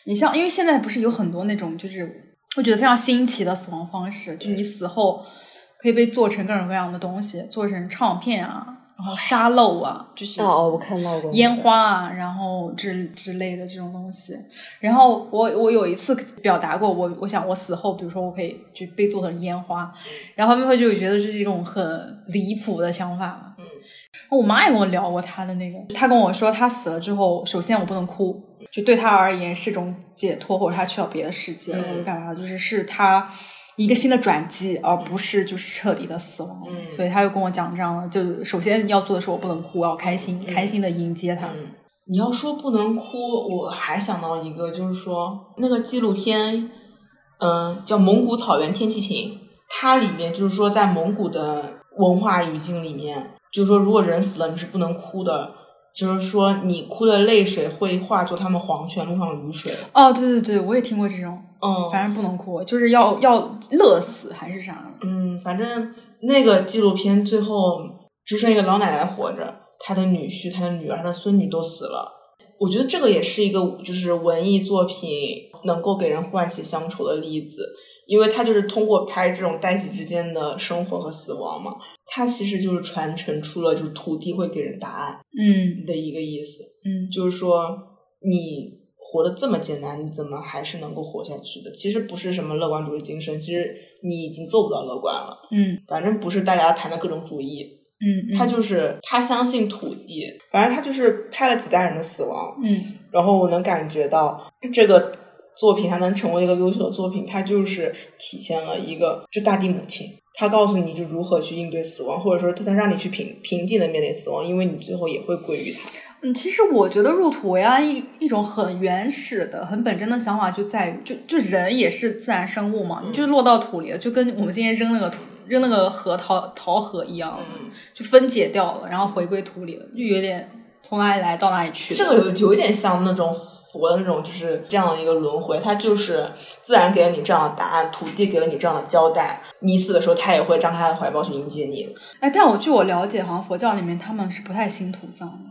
你像，因为现在不是有很多那种就是我觉得非常新奇的死亡方式，就你死后可以被做成各种各样的东西，做成唱片啊，然后沙漏啊，就是哦，我看到过烟花啊，然后之之类的这种东西。然后我我有一次表达过，我我想我死后，比如说我可以就被做成烟花，然后他们会就觉得这是一种很离谱的想法。嗯，我妈也跟我聊过她的那个，她跟我说她死了之后，首先我不能哭，就对她而言是一种解脱，或者她去到别的世界，嗯我就感觉就是是她。一个新的转机，而不是就是彻底的死亡。嗯所以他就跟我讲这样的，就首先要做的是我不能哭，我要开心，开心的迎接他。嗯，你要说不能哭，我还想到一个，就是说那个纪录片，嗯、叫《蒙古草原天气晴》，它里面就是说在蒙古的文化语境里面，就是说如果人死了你是不能哭的，就是说你哭的泪水会化作他们黄泉路上的雨水。哦，对对对，我也听过这种，嗯，反正不能哭，就是要要乐死还是啥？嗯，反正那个纪录片最后只剩一个老奶奶活着，她的女婿、她的女儿、她的孙女都死了。我觉得这个也是一个就是文艺作品能够给人唤起乡愁的例子，因为它就是通过拍这种代际之间的生活和死亡嘛，它其实就是传承出了就是土地会给人答案嗯的一个意思，嗯就是说你活得这么简单，你怎么还是能够活下去的？其实不是什么乐观主义精神，其实你已经做不到乐观了。嗯反正不是大家谈的各种主义，嗯，他就是他相信土地，反正他就是拍了几代人的死亡，嗯然后我能感觉到这个作品它能成为一个优秀的作品，它就是体现了一个就大地母亲，它告诉你就如何去应对死亡，或者说它能让你去平平静的面对死亡，因为你最后也会归于它。嗯，其实我觉得入土为安一一种很原始的、很本真的想法就在于，就就人也是自然生物嘛，你就落到土里了，就跟我们今天扔那个土扔那个核桃桃核一样，嗯就分解掉了，然后回归土里了，就有点从哪里来到哪里去。这个有有点像那种佛的那种，就是这样的一个轮回，它就是自然给了你这样的答案，土地给了你这样的交代，你死的时候，他也会张开他的怀抱去迎接你。哎，但我据我了解，好像佛教里面他们是不太信土葬的。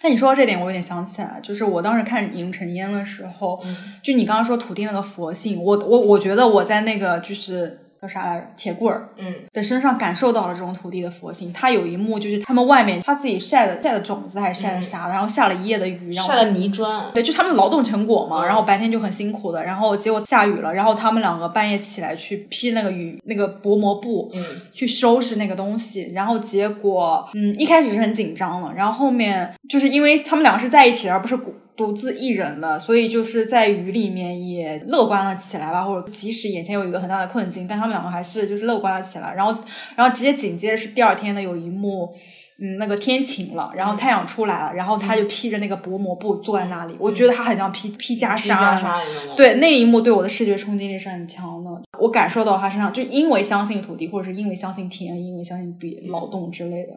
但你说到这点，我有点想起来，就是我当时看《影尘烟》的时候，就你刚刚说土地那个佛性，我我我觉得我在那个就是叫啥来着，铁棍儿嗯。的身上感受到了这种土地的佛性。他有一幕就是他们外面他自己晒的晒的种子还是晒的啥的，然后下了一夜的雨，然后晒了泥砖，对，就他们的劳动成果嘛，嗯。然后白天就很辛苦的，然后结果下雨了，然后他们两个半夜起来去披那个雨那个薄膜布，嗯。去收拾那个东西，然后结果，嗯，一开始是很紧张的，然后后面就是因为他们两个是在一起的，而不是孤独自一人了，所以就是在雨里面也乐观了起来吧，或者即使眼前有一个很大的困境，但他们两个还是就是乐观了起来，然后，然后直接紧接着是第二天的有一幕。嗯，那个天晴了，然后太阳出来了，然后他就披着那个薄膜布坐在那里，我觉得他很像披披袈裟。对那一幕对我的视觉冲击力是很强的，我感受到他身上就因为相信土地，或者是因为相信天，因为相信比劳动之类的，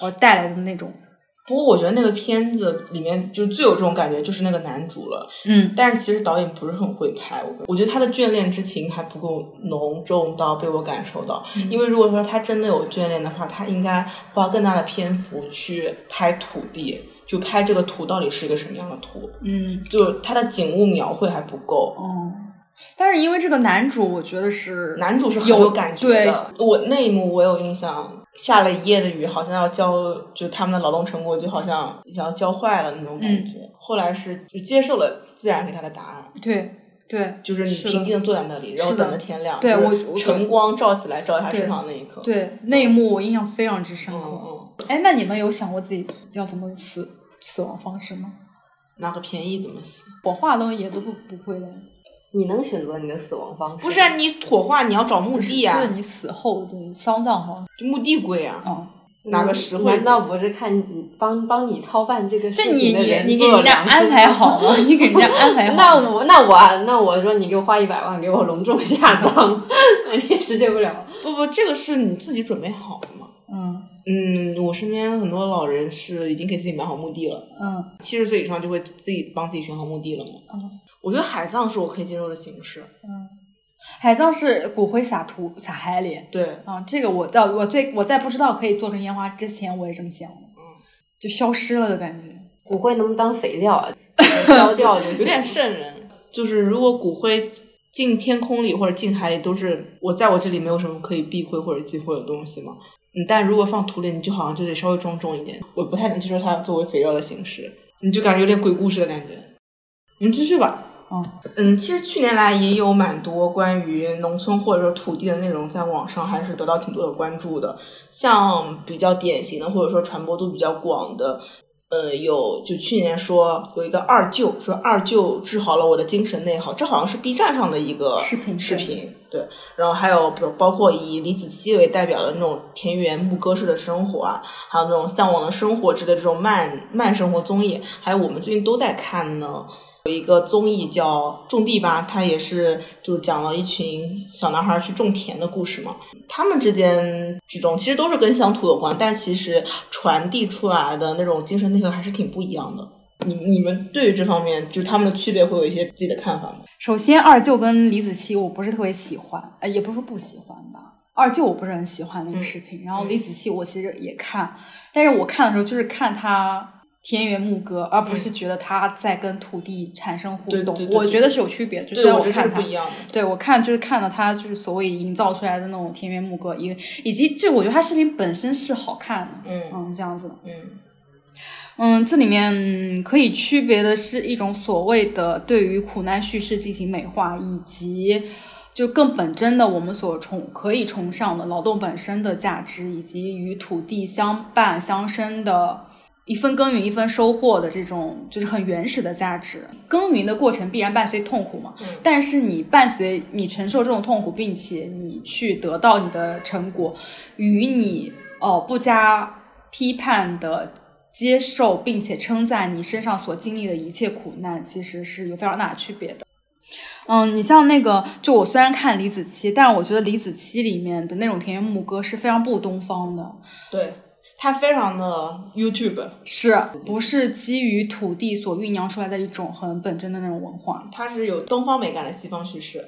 而带来的那种，不过我觉得那个片子里面就最有这种感觉就是那个男主了，嗯但是其实导演不是很会拍，我我觉得他的眷恋之情还不够浓重到被我感受到。因为如果说他真的有眷恋的话，他应该花更大的篇幅去拍土地，就拍这个土到底是一个什么样的土，嗯就他的景物描绘还不够。嗯，但是因为这个男主，我觉得是男主是很有有感觉的，我那一幕我有印象，下了一夜的雨，好像要浇，就他们的劳动成果就好像想要浇坏了那种感觉。后来是就接受了自然给他的答案，对对就是你平静的坐在那里，然后等着天亮，对晨光照起来照在他对身上那一刻，对那一幕我印象非常之深刻。嗯嗯，哎，那你们有想过自己要怎么死死亡方式吗？哪个便宜怎么死？火化都也都不不会的，你能选择你的死亡方式？不是啊，你火化你要找墓地啊就是，你死后的丧葬方式。就墓地贵啊。嗯，哪个实惠难道不是看你帮帮你操办这个事这你情的你你给人家安排好了，你给人家安排好。那我那我那我说你给我花一百万给我隆重下葬，那 你也实现不了。不不，这个是你自己准备好的嘛。嗯嗯，我身边很多老人是已经给自己买好墓地了，嗯七十岁以上就会自己帮自己选好墓地了嘛。嗯我觉得海葬是我可以接受的形式。嗯，海葬是骨灰撒土撒海里。对，啊，这个我到我最我在不知道可以做成烟花之前，我也这么想的，就消失了的感觉。骨灰能不能当肥料啊？烧掉就行。有点瘆人。就是如果骨灰进天空里或者进海里，都是我在我这里没有什么可以避讳或者忌讳的东西嘛。嗯，但如果放土里，你就好像就得稍微庄重一点。我不太能接受它作为肥料的形式，你就感觉有点鬼故事的感觉。我们继续吧。嗯嗯，其实去年来也有蛮多关于农村或者说土地的内容，在网上还是得到挺多的关注的。像比较典型的，或者说传播度比较广的，呃，有就去年说有一个二舅说二舅治好了我的精神内耗，这好像是 B 站上的一个视频视频对。然后还有包包括以李子柒为代表的那种田园牧歌式的生活啊，还有那种向往的生活之类的这种慢慢生活综艺，还有我们最近都在看呢。有一个综艺叫《种地吧》，它也是就是讲了一群小男孩去种田的故事嘛。他们之间这种其实都是跟乡土有关，但其实传递出来的那种精神内核还是挺不一样的。你你们对于这方面，就是他们的区别，会有一些自己的看法吗？首先，二舅跟李子柒我不是特别喜欢，呃，也不是说不喜欢吧。二舅我不是很喜欢那个视频，然后李子柒我其实也看，但是我看的时候就是看他田园牧歌，而不是觉得他在跟土地产生互动。我觉得是有区别的，就对，虽然我看他这是不一样。对，我看就是看了他就是所谓营造出来的那种田园牧歌，因为以及就我觉得他视频本身是好看的，嗯嗯，这样子的，嗯嗯，这里面可以区别的是一种所谓的对于苦难叙事进行美化，以及就更本真的我们所崇可以崇尚的劳动本身的价值，以及与土地相伴相生的。一分耕耘一分收获的这种就是很原始的价值，耕耘的过程必然伴随痛苦嘛，嗯。但是你伴随你承受这种痛苦，并且你去得到你的成果，与你哦、呃不加批判的接受并且称赞你身上所经历的一切苦难，其实是有非常大的区别的。嗯，你像那个，就我虽然看李子柒，但我觉得李子柒里面的那种田园牧歌是非常不东方的，对，它非常的 YouTube，是不是基于土地所酝酿出来的一种很本真的那种文化？它是有东方美感的西方叙事。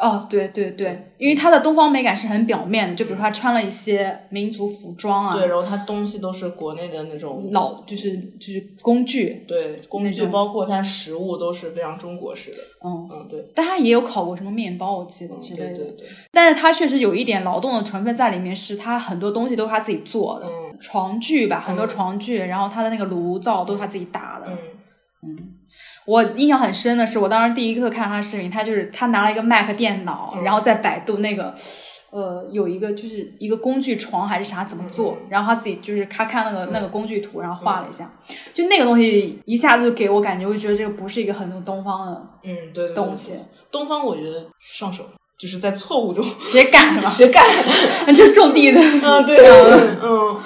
哦，对对对，因为它的东方美感是很表面的，就比如说他穿了一些民族服装啊，对，然后它东西都是国内的那种老就是就是工具，对工具，包括它食物都是非常中国式的。嗯，嗯，对，但他也有烤过什么面包，我记得嗯之类的。对对对，但是它确实有一点劳动的成分在里面，是他很多东西都是他自己做的，嗯床具吧，很多嗯。床具，然后他的那个炉灶都是他自己打的。嗯。我印象很深的是，我当时第一个看他视频，他就是他拿了一个 Mac 电脑，嗯。然后在百度那个。呃，有一个就是一个工具床还是啥怎么做，嗯。然后他自己就是他看那个、那个工具图，然后画了一下，就那个东西一下子就给我感觉，我就觉得这个不是一个很东方的嗯，对东西，东方我觉得上手就是在错误中。直接干是吧？直接干。就种地的，嗯，对，嗯，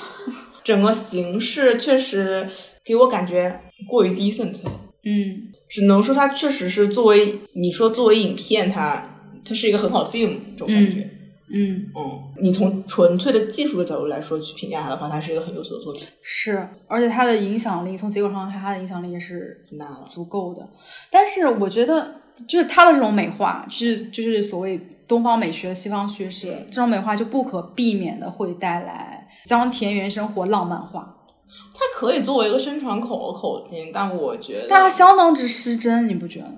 整个形式确实给我感觉过于 decent 了。嗯只能说它确实是作为你说作为影片它，它是一个很好的 film 这种感觉。嗯，嗯，你从纯粹的技术的角度来说去评价它的话，它是一个很优秀的作品，是，而且它的影响力，从结果上看，它的影响力也是很大了。足够的。但是我觉得，就是它的这种美化，就是就是所谓东方美学、西方叙事，这种美化就不可避免的会带来将田园生活浪漫化，它可以作为一个宣传口口径，但我觉得，但它相当之失真，你不觉得吗？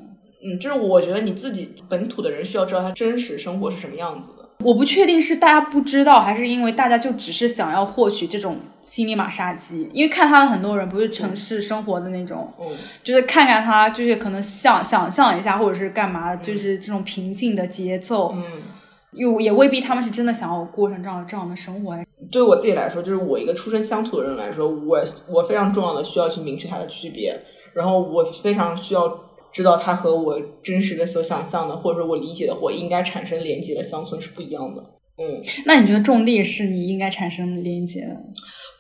嗯，就是我觉得你自己本土的人需要知道他真实生活是什么样子的。我不确定是大家不知道，还是因为大家就只是想要获取这种心理马杀鸡。因为看他的很多人不是城市生活的那种，嗯，就是看看他，就是可能想想象一下，或者是干嘛，就是这种平静的节奏，嗯，又也未必他们是真的想要过上这样这样的生活。对我自己来说，就是我一个出身乡土的人来说，我我非常重要的需要去明确它的区别，然后我非常需要知道它和我真实的所想象的，或者说我理解的或应该产生连接的乡村是不一样的。嗯，那你觉得种地是你应该产生连接的？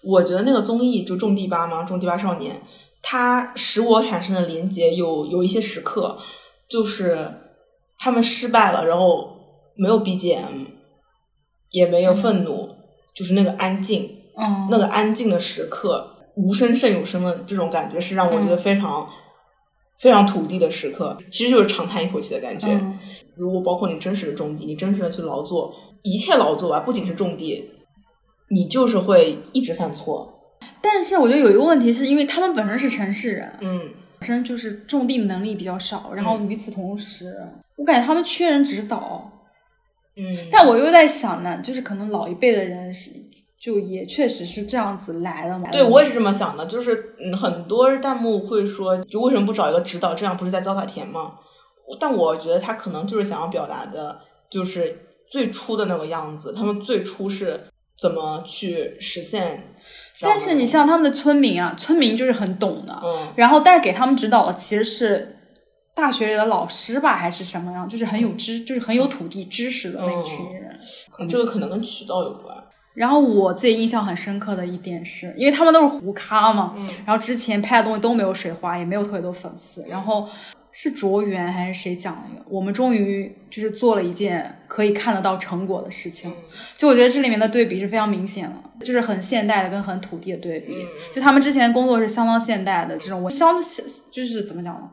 我觉得那个综艺就《种地吧》吗，《种地吧少年》，它使我产生了连接。有有一些时刻，就是他们失败了，然后没有 BGM，也没有愤怒，就是那个安静，嗯，那个安静的时刻，无声胜有声的这种感觉，是让我觉得非常、非常土地的时刻。其实就是长叹一口气的感觉。嗯如果包括你真实的种地，你真实的去劳作，一切劳作吧，不仅是种地，你就是会一直犯错。但是我觉得有一个问题，是因为他们本身是城市人，嗯，本身就是种地能力比较少，然后与此同时，我感觉他们缺人指导。嗯，但我又在想呢，就是可能老一辈的人是就也确实是这样子来的嘛。对我也是这么想的，就是嗯，很多弹幕会说，就为什么不找一个指导？这样不是在糟蹋田吗？但我觉得他可能就是想要表达的，就是最初的那个样子，他们最初是怎么去实现。但是你像他们的村民啊，村民就是很懂的，嗯然后但是给他们指导的其实是大学里的老师吧，还是什么样？就是很有知，就是很有土地知识的那一群人。可能，这个可能跟渠道有关。然后我自己印象很深刻的一点是，因为他们都是胡咖嘛，嗯然后之前拍的东西都没有水花，也没有特别多粉丝，然后是卓源还是谁讲的一个，我们终于就是做了一件可以看得到成果的事情，就我觉得这里面的对比是非常明显的，就是很现代的跟很土地的对比，就他们之前工作是相当现代的这种，我相就是怎么讲呢？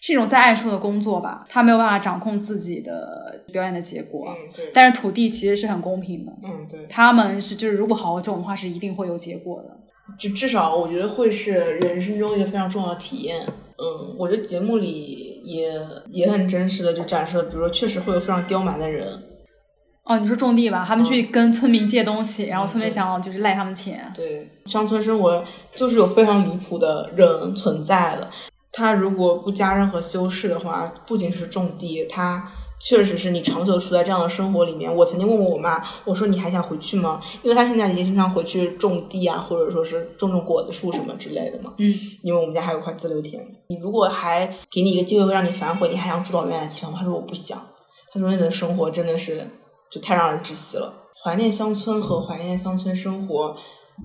是一种在暗处的工作吧，他没有办法掌控自己的表演的结果，嗯，对，但是土地其实是很公平的，嗯对，他们是就是如果好好种的话，是一定会有结果的。就至少我觉得会是人生中一个非常重要的体验。嗯，我觉得节目里也也很真实的就展示了，比如说确实会有非常刁蛮的人，哦，你说种地吧，他们去嗯跟村民借东西，然后村民想要就是赖他们钱。对，乡村生活就是有非常离谱的人存在的。他如果不加任何修饰的话，不仅是种地，他确实是你长久处在这样的生活里面。我曾经问过我妈，我说你还想回去吗？因为她现在已经经常回去种地啊，或者说是种种果子树什么之类的嘛。嗯，因为我们家还有块自留田。你如果还给你一个机会会让你反悔，你还想住到原来的地方吗？他说我不想。他说你的生活真的是就太让人窒息了。怀念乡村和怀念乡村生活，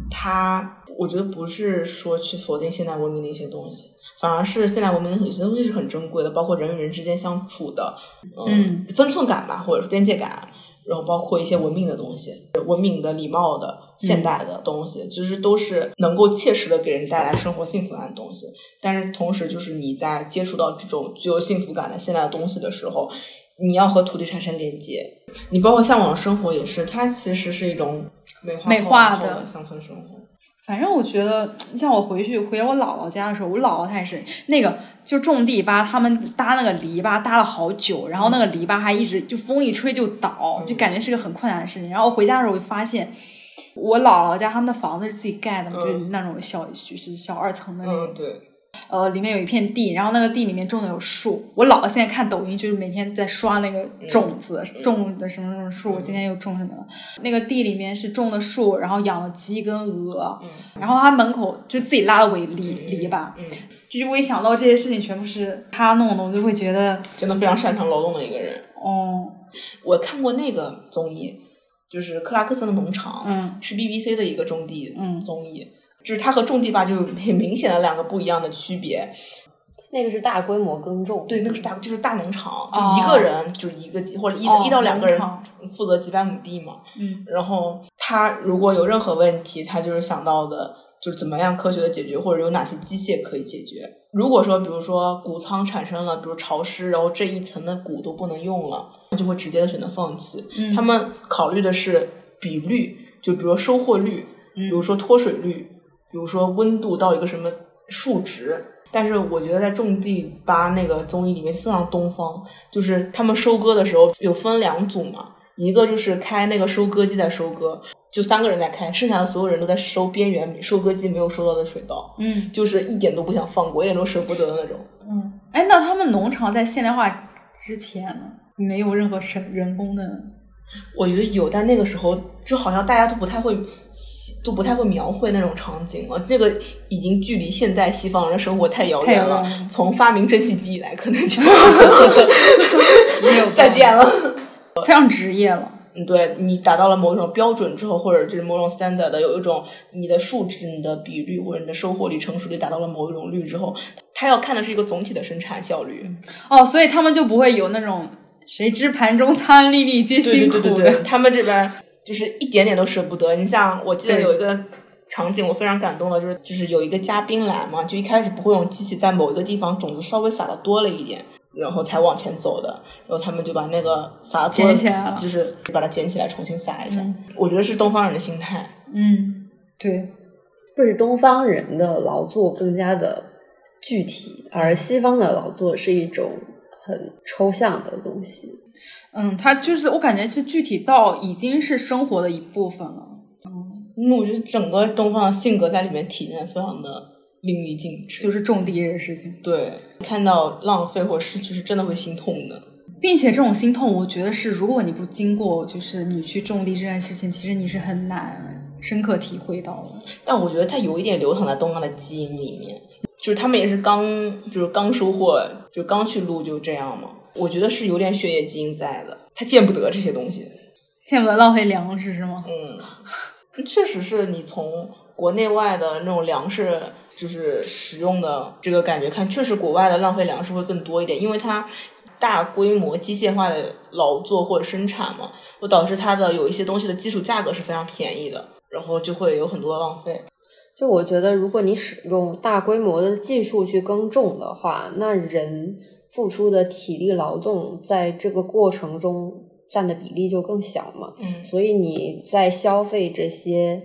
它我觉得不是说去否定现代文明的一些东西，反而是现代文明的有些东西是很珍贵的，包括人与人之间相处的，嗯，分寸感吧，或者是边界感，然后包括一些文明的东西，文明的、礼貌的、现代的东西，其实都是能够切实的给人带来生活幸福感的东西。但是同时，就是你在接触到这种具有幸福感的现代的东西的时候，你要和土地产生连接。你包括向往的生活也是，它其实是一种美化美化后的乡村生活。反正我觉得，像我回去回我姥姥家的时候，我姥姥她也是那个就种地吧，他们搭那个篱笆搭了好久，然后那个篱笆还一直就风一吹就倒，就感觉是个很困难的事情。然后回家的时候我就发现，我姥姥家他们的房子是自己盖的嘛，嗯就是那种小就是小二层的那种嗯，对，呃，里面有一片地，然后那个地里面种的有树。我姥姥现在看抖音，就是每天在刷那个种子，种的什么什么树。我今天又种什么了？那个地里面是种的树，然后养了鸡跟鹅，嗯然后他门口就自己拉了围篱篱笆。嗯，就是我一想到这些事情全部是他弄的，我就会觉得，真的非常擅长劳动的一个人。哦，我看过那个综艺，就是克拉克森的农场，嗯是 BBC 的一个种地嗯综艺，就是它和种地吧就很明显的两个不一样的区别。那个是大规模耕种，对，那个是大就是大农场，就哦一个人、就是一个几或者一、哦一到两个人负责几百亩地嘛。嗯然后他如果有任何问题，他就是想到的就是怎么样科学的解决，或者有哪些机械可以解决。如果说比如说谷仓产生了比如潮湿，然后这一层的谷都不能用了，他就会直接的选择放弃。嗯他们考虑的是比率，就比如说收获率，比如说脱水率，比如说温度到一个什么数值。但是我觉得在种地吧那个综艺里面非常东方，就是他们收割的时候有分两组嘛，一个就是开那个收割机在收割，就三个人在开，剩下的所有人都在收边缘收割机没有收到的水稻，嗯就是一点都不想放过，一点都舍不得的那种。嗯，哎，那他们农场在现代化之前呢，没有任何人人工的，我觉得有，但那个时候就好像大家都不太会，都不太会描绘那种场景了。这个已经距离现代西方人的生活太遥远了遥远了。从发明蒸汽机以来，可能就 没有再见了。非常职业了。嗯，对你达到了某种标准之后，或者就是某种 standard 的有一种你的数值、你的比率或者你的收获率、成熟率达到了某一种率之后，他要看的是一个总体的生产效率。哦，所以他们就不会有那种谁知盘中餐，粒粒皆辛苦对对对对，他们这边就是一点点都舍不得。你像我记得有一个场景，我非常感动的，就是就是有一个嘉宾来嘛，就一开始不会用机器在某一个地方种子稍微撒的多了一点。然后才往前走的，然后他们就把那个撒多捡起来了就是把它捡起来重新撒一下。我觉得是东方人的心态，嗯，对，不是东方人的劳作更加的具体，而西方的劳作是一种很抽象的东西。嗯，他就是我感觉是具体到已经是生活的一部分了。嗯，我觉得整个东方的性格在里面体现得非常的淋漓尽致。就是种地这个事情，对，看到浪费或失去是真的会心痛的。并且这种心痛，我觉得是如果你不经过，就是你去种地这件事情，其实你是很难深刻体会到的。但我觉得它有一点流淌在东方的基因里面，就是他们也是刚就是刚收获，就刚去录就这样嘛。我觉得是有点血液基因在的，他见不得这些东西。见不得浪费粮食是吗？嗯，确实是你从国内外的那种粮食就是使用的这个感觉看，确实国外的浪费粮食会更多一点，因为它大规模机械化的劳作或者生产嘛，会导致它的有一些东西的基础价格是非常便宜的，然后就会有很多的浪费。就我觉得，如果你使用大规模的技术去耕种的话，那人付出的体力劳动在这个过程中占的比例就更小嘛。嗯所以你在消费这些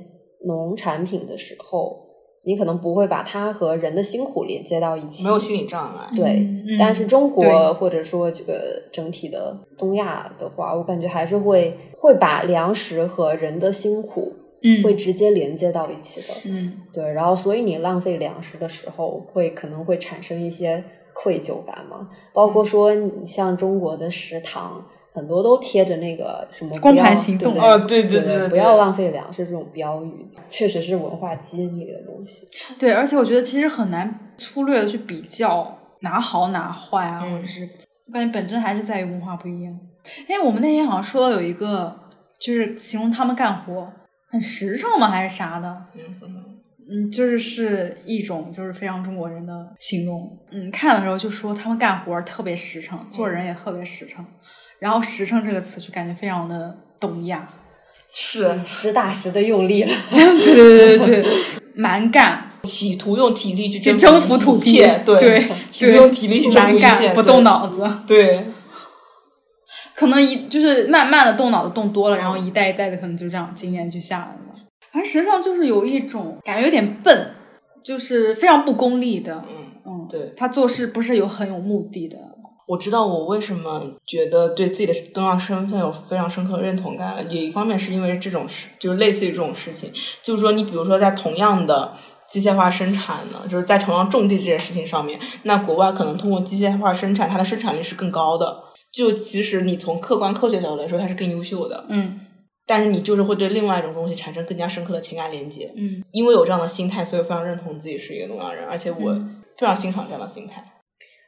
农产品的时候，你可能不会把它和人的辛苦连接到一起，没有心理障碍。对，但是中国或者说这个整体的东亚的话，我感觉还是会会把粮食和人的辛苦嗯会直接连接到一起的。嗯对，然后所以你浪费粮食的时候，会可能会产生一些愧疚感嘛。包括说，你像中国的食堂，很多都贴着那个什么光盘行动啊哦对对对不要浪费粮食这种标语，确实是文化基因里的东西。对，而且我觉得其实很难粗略的去比较哪好哪坏啊，嗯或者是我感觉本质还是在于文化不一样。哎，我们那天好像说到有一个，就是形容他们干活很实诚吗？还是啥的？嗯就是是一种就是非常中国人的形容。嗯，看的时候就说他们干活特别实诚，做人也特别实诚。然后“实诚”这个词就感觉非常的东亚。是实打实的用力了，对对对对对，蛮干，企图用体力去去征征服土，地，对，企图用体力去征服蛮一切，干，不动脑子。对。可能一就是慢慢的动脑子动多了，然后一代一代的可能就这样经验就下来了。反正实际上就是有一种感觉有点笨，就是非常不功利的。嗯，嗯，对，他做事不是有很有目的的。我知道我为什么觉得对自己的东亚身份有非常深刻的认同感了。也一方面是因为这种事，就是类似于这种事情，就是说你比如说在同样的机械化生产呢，就是在同样种地这件事情上面，那国外可能通过机械化生产，它的生产力是更高的。就其实你从客观科学角度来说，它是更优秀的，嗯但是你就是会对另外一种东西产生更加深刻的情感连接。嗯因为有这样的心态，所以我非常认同自己是一个东亚人，而且我嗯非常欣赏这样的心态。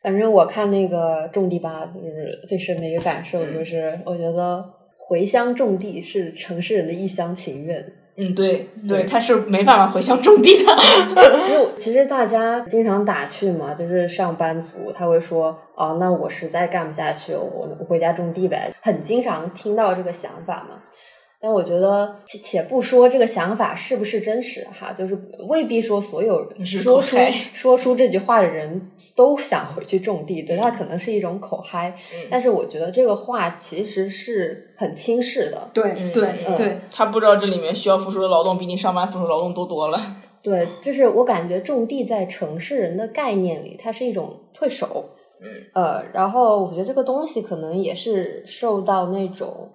反正我看那个种地吧，就是最深的一个感受就是，我觉得回乡种地是城市人的一厢情愿。嗯，对对，他是没办法回乡种地的。因为其实大家经常打趣嘛，就是上班族他会说，哦，那我实在干不下去，我我回家种地呗，很经常听到这个想法嘛。但我觉得，且且不说这个想法是不是真实哈，就是未必说所有是说出说出这句话的人都想回去种地，对，他可能是一种口嗨。嗯但是我觉得这个话其实是很轻视的，对嗯对嗯对，他不知道这里面需要付出的劳动比你上班付出的劳动多多了。对，就是我感觉种地在城市人的概念里，它是一种退守。嗯，呃，然后我觉得这个东西可能也是受到那种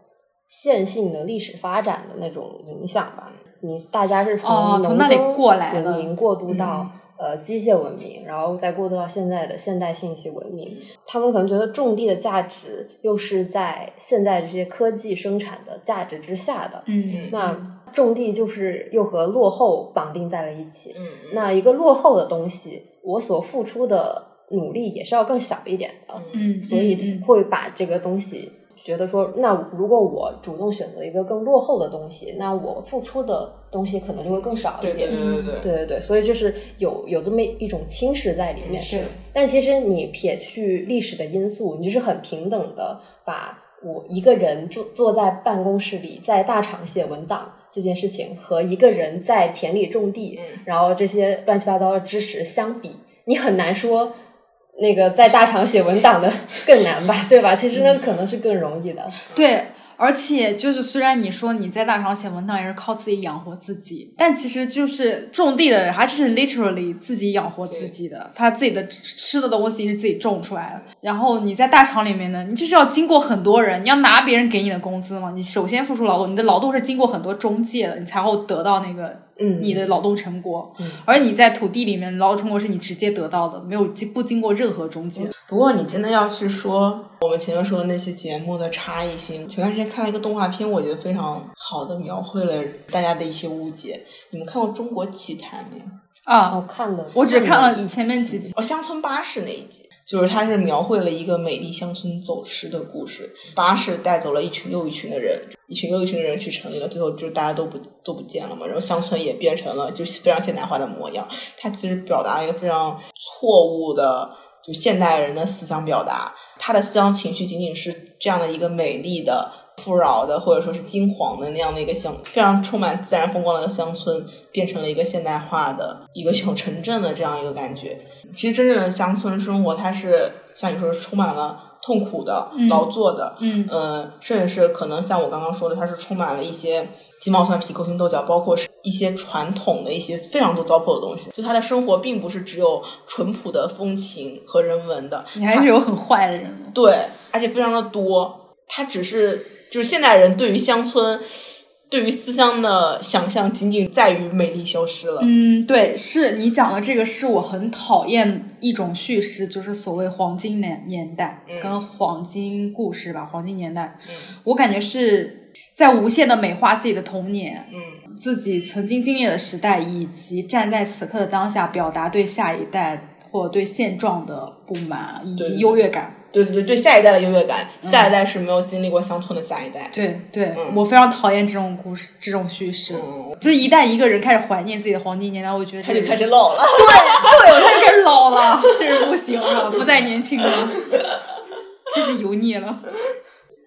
线性的历史发展的那种影响吧。你大家是从农哦从那里过来的文明过渡到、呃机械文明，然后再过渡到现在的现代信息文明。他们可能觉得种地的价值又是在现在这些科技生产的价值之下的。嗯那种地就是又和落后绑定在了一起。嗯那一个落后的东西，我所付出的努力也是要更小一点的，嗯，所以嗯会把这个东西觉得说，那如果我主动选择一个更落后的东西，那我付出的东西可能就会更少一点。对对对对，对对对，所以就是有有这么一种轻视在里面。是但其实你撇去历史的因素，你就是很平等的把我一个人坐坐在办公室里，在大厂写文档这件事情，和一个人在田里种地，嗯然后这些乱七八糟的知识相比，你很难说。那个在大厂写文档的更难吧，对吧？其实那可能是更容易的。对，而且就是虽然你说你在大厂写文档也是靠自己养活自己，但其实就是种地的人还是 literally 自己养活自己的，他自己的吃吃的东西是自己种出来的。然后你在大厂里面呢，你就是要经过很多人，你要拿别人给你的工资嘛，你首先付出劳动，你的劳动是经过很多中介的，你才会得到那个嗯，你的劳动成果。嗯而你在土地里面，劳动成果是你直接得到的，没有经不经过任何中介。不过你真的要去说我们前面说的那些节目的差异性，前段时间看了一个动画片，我觉得非常好的描绘了大家的一些误解。你们看过《中国奇谭》没有？啊，我看的，我只看了以前面几集。哦，乡村巴士那一集，就是它是描绘了一个美丽乡村走失的故事。巴士带走了一群又一群的人，一群又一群的人去城里了，最后就大家都不都不见了嘛。然后乡村也变成了就非常现代化的模样。他其实表达了一个非常错误的。就现代人的思想表达，他的思想情绪仅仅是这样的一个美丽的、富饶的，或者说是金黄的那样的一个乡，非常充满自然风光的一个乡村，变成了一个现代化的一个小城镇的这样一个感觉。其实真正的乡村生活，它是像你说是充满了痛苦的、嗯劳作的，嗯呃，甚至是可能像我刚刚说的，它是充满了一些鸡毛蒜皮、勾心斗角，包括是一些传统的一些非常多糟粕的东西。就他的生活并不是只有淳朴的风情和人文的，你还是有很坏的人的。对，而且非常的多。他只是就是现代人对于乡村、对于思乡的想象，仅仅在于美丽消失了。嗯，对，是你讲的这个是我很讨厌一种叙事，就是所谓黄金年年代、嗯。跟黄金故事吧，黄金年代，嗯。我感觉是在无限的美化自己的童年，嗯，自己曾经经历的时代，以及站在此刻的当下，表达对下一代或对现状的不满以及优越感。对对对对对对，下一代的优越感，下一代是没有经历过乡村的下一代。对对、嗯我非常讨厌这种故事，这种叙事。嗯，就是一旦一个人开始怀念自己的黄金年代，我觉得他就开始老了。对，对，他就开始老了，这是不行了，不再年轻了，开始油腻了。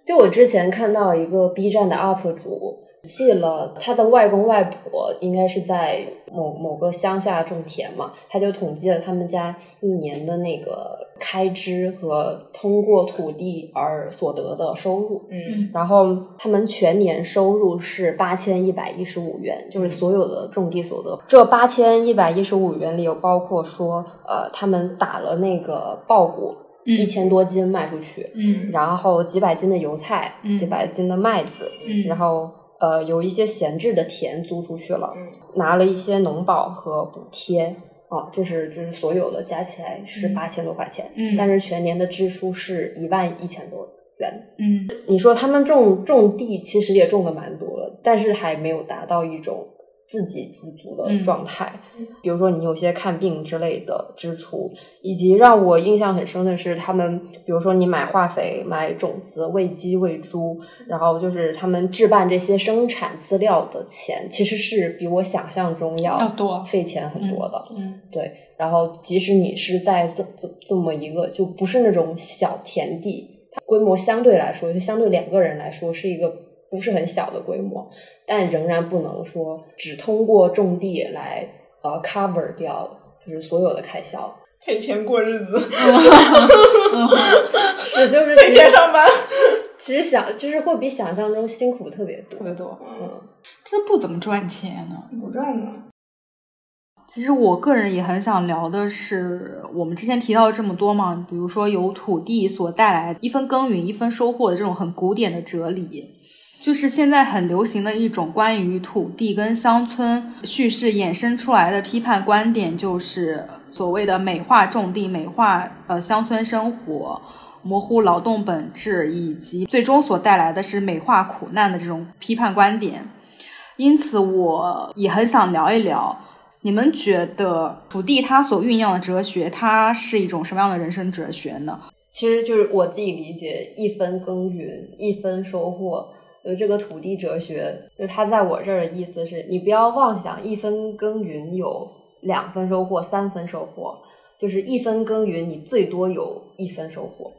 就我之前看到一个 B 站的 UP 主记了他的外公外婆应该是在某某个乡下种田嘛，他就统计了他们家一年的那个开支和通过土地而所得的收入。嗯然后他们全年收入是八千一百一十五元，就是所有的种地所得。这八千一百一十五元里有包括说，呃，他们打了那个稻谷一千多斤卖出去，嗯然后几百斤的油菜，嗯几百斤的麦子，嗯然后呃有一些闲置的田租出去了，嗯拿了一些农保和补贴。哦，这是就是所有的加起来是嗯八千多块钱，嗯但是全年的支出是一万一千多元。嗯你说他们种种地其实也种的蛮多了，但是还没有达到一种自给自足的嗯状态。比如说你有些看病之类的支出，以及让我印象很深的是，他们比如说你买化肥、买种子、喂鸡、喂猪，然后就是他们置办这些生产资料的钱，其实是比我想象中要要多费钱很多的。嗯对，然后即使你是在这这这么一个就不是那种小田地，它规模相对来说，就相对两个人来说是一个不是很小的规模，但仍然不能说只通过种地来呃 cover 掉就是所有的开销。赔钱过日子，是，就是 赔钱上班。其实想就是会比想象中辛苦特别多特。别多，嗯，这不怎么赚钱呢。不赚呢。其实我个人也很想聊的是，我们之前提到这么多嘛，比如说有土地所带来一分耕耘一分收获的这种很古典的哲理，就是现在很流行的一种关于土地跟乡村叙事衍生出来的批判观点，就是所谓的美化种地、美化呃乡村生活。模糊劳动本质，以及最终所带来的是美化苦难的这种批判观点。因此，我也很想聊一聊，你们觉得土地它所酝酿的哲学，它是一种什么样的人生哲学呢？其实就是我自己理解，一分耕耘一分收获。就这个土地哲学，就他在我这儿的意思是，你不要妄想一分耕耘有两分收获、三分收获，就是一分耕耘你最多有一分收获。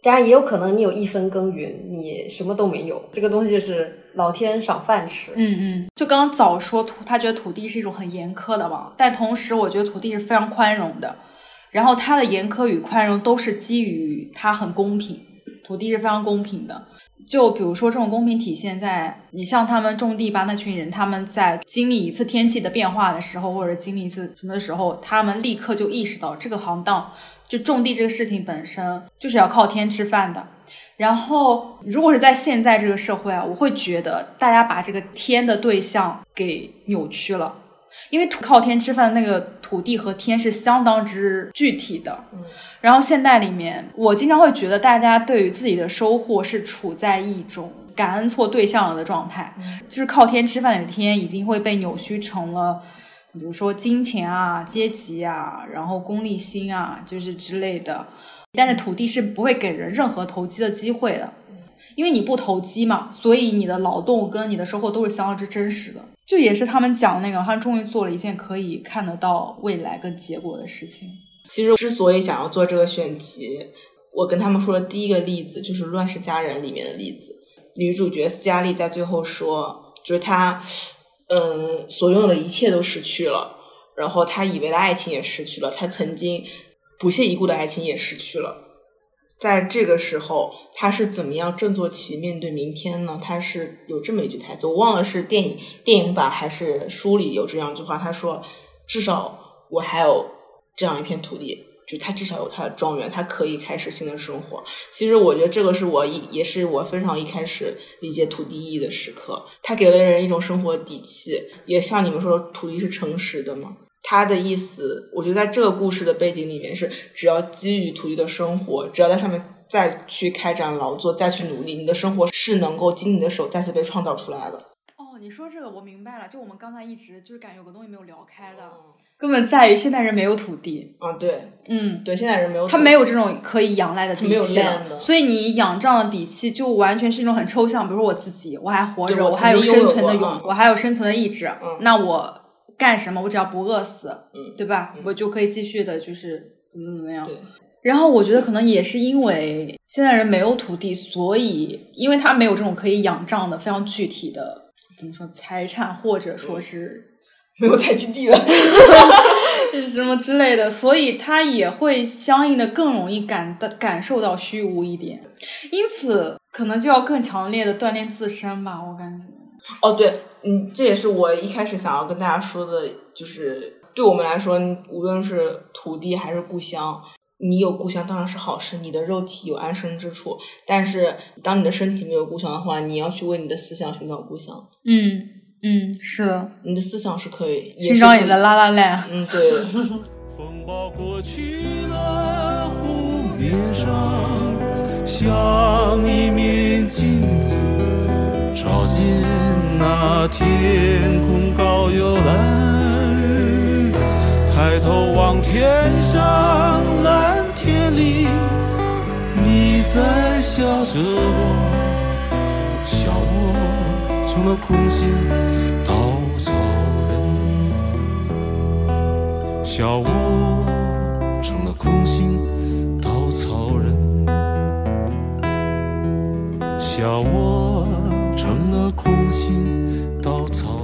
当然也有可能你有一分耕耘，你什么都没有。这个东西是老天赏饭吃。嗯嗯，就刚刚早说土，他觉得土地是一种很严苛的嘛，但同时我觉得土地是非常宽容的。然后他的严苛与宽容都是基于他很公平，土地是非常公平的。就比如说这种公平体现在你像他们种地吧，那群人他们在经历一次天气的变化的时候，或者经历一次什么的时候，他们立刻就意识到这个行当就种地这个事情本身就是要靠天吃饭的。然后如果是在现在这个社会啊，我会觉得大家把这个天的对象给扭曲了。因为土靠天吃饭的那个土地和天是相当之具体的，嗯，然后现代里面，我经常会觉得大家对于自己的收获是处在一种感恩错对象了的状态，就是靠天吃饭的天已经会被扭曲成了，比如说金钱啊、阶级啊，然后功利心啊，就是之类的。但是土地是不会给人任何投机的机会的，因为你不投机嘛，所以你的劳动跟你的收获都是相当之真实的。就也是他们讲那个，他终于做了一件可以看得到未来跟结果的事情。其实之所以想要做这个选题，我跟他们说的第一个例子就是《乱世佳人》里面的例子。女主角斯嘉丽在最后说，就是她，嗯，所拥有的一切都失去了，然后她以为的爱情也失去了，她曾经不屑一顾的爱情也失去了。在这个时候，他是怎么样振作起面对明天呢？他是有这么一句台词，我忘了是电影电影版还是书里有这样一句话。他说：“至少我还有这样一片土地，就他至少有他的庄园，他可以开始新的生活。”其实我觉得这个是我一也是我非常一开始理解土地意义的时刻。他给了人一种生活底气，也像你们说，土地是诚实的嘛。他的意思，我觉得在这个故事的背景里面是，只要基于土地的生活，只要在上面再去开展劳作，再去努力，你的生活是能够经你的手再次被创造出来的。哦，你说这个我明白了，就我们刚才一直就是感觉有个东西没有聊开的，根本在于现代人没有土地。啊，对，嗯，对，现代人没有，他没有这种可以仰赖的底没有气所以你仰仗的底气就完全是一种很抽象。比如说我自己，我还活着，对我还有生存的勇，我还有生存的意志，嗯那我干什么？我只要不饿死，嗯对吧？嗯我就可以继续的，就是怎么怎么样。对，然后我觉得可能也是因为现在人没有土地，所以因为他没有这种可以仰仗的非常具体的怎么说财产，或者说是没有采集地了。什么之类的，所以他也会相应的更容易感的感受到虚无一点，因此可能就要更强烈的锻炼自身吧，我感觉。哦，对，嗯，这也是我一开始想要跟大家说的，就是对我们来说，无论是土地还是故乡，你有故乡当然是好事，你的肉体有安身之处。但是当你的身体没有故乡的话，你要去为你的思想寻找故乡。嗯嗯，是的，你的思想是可以，也寻找你的拉拉链。嗯，对，风暴过去了，湖面上像一面镜子，照见那天空高又蓝。抬头望天上，蓝天里你在笑着我，笑我成了空心稻草人。笑我成了空心稻草人，笑我成了空心稻草。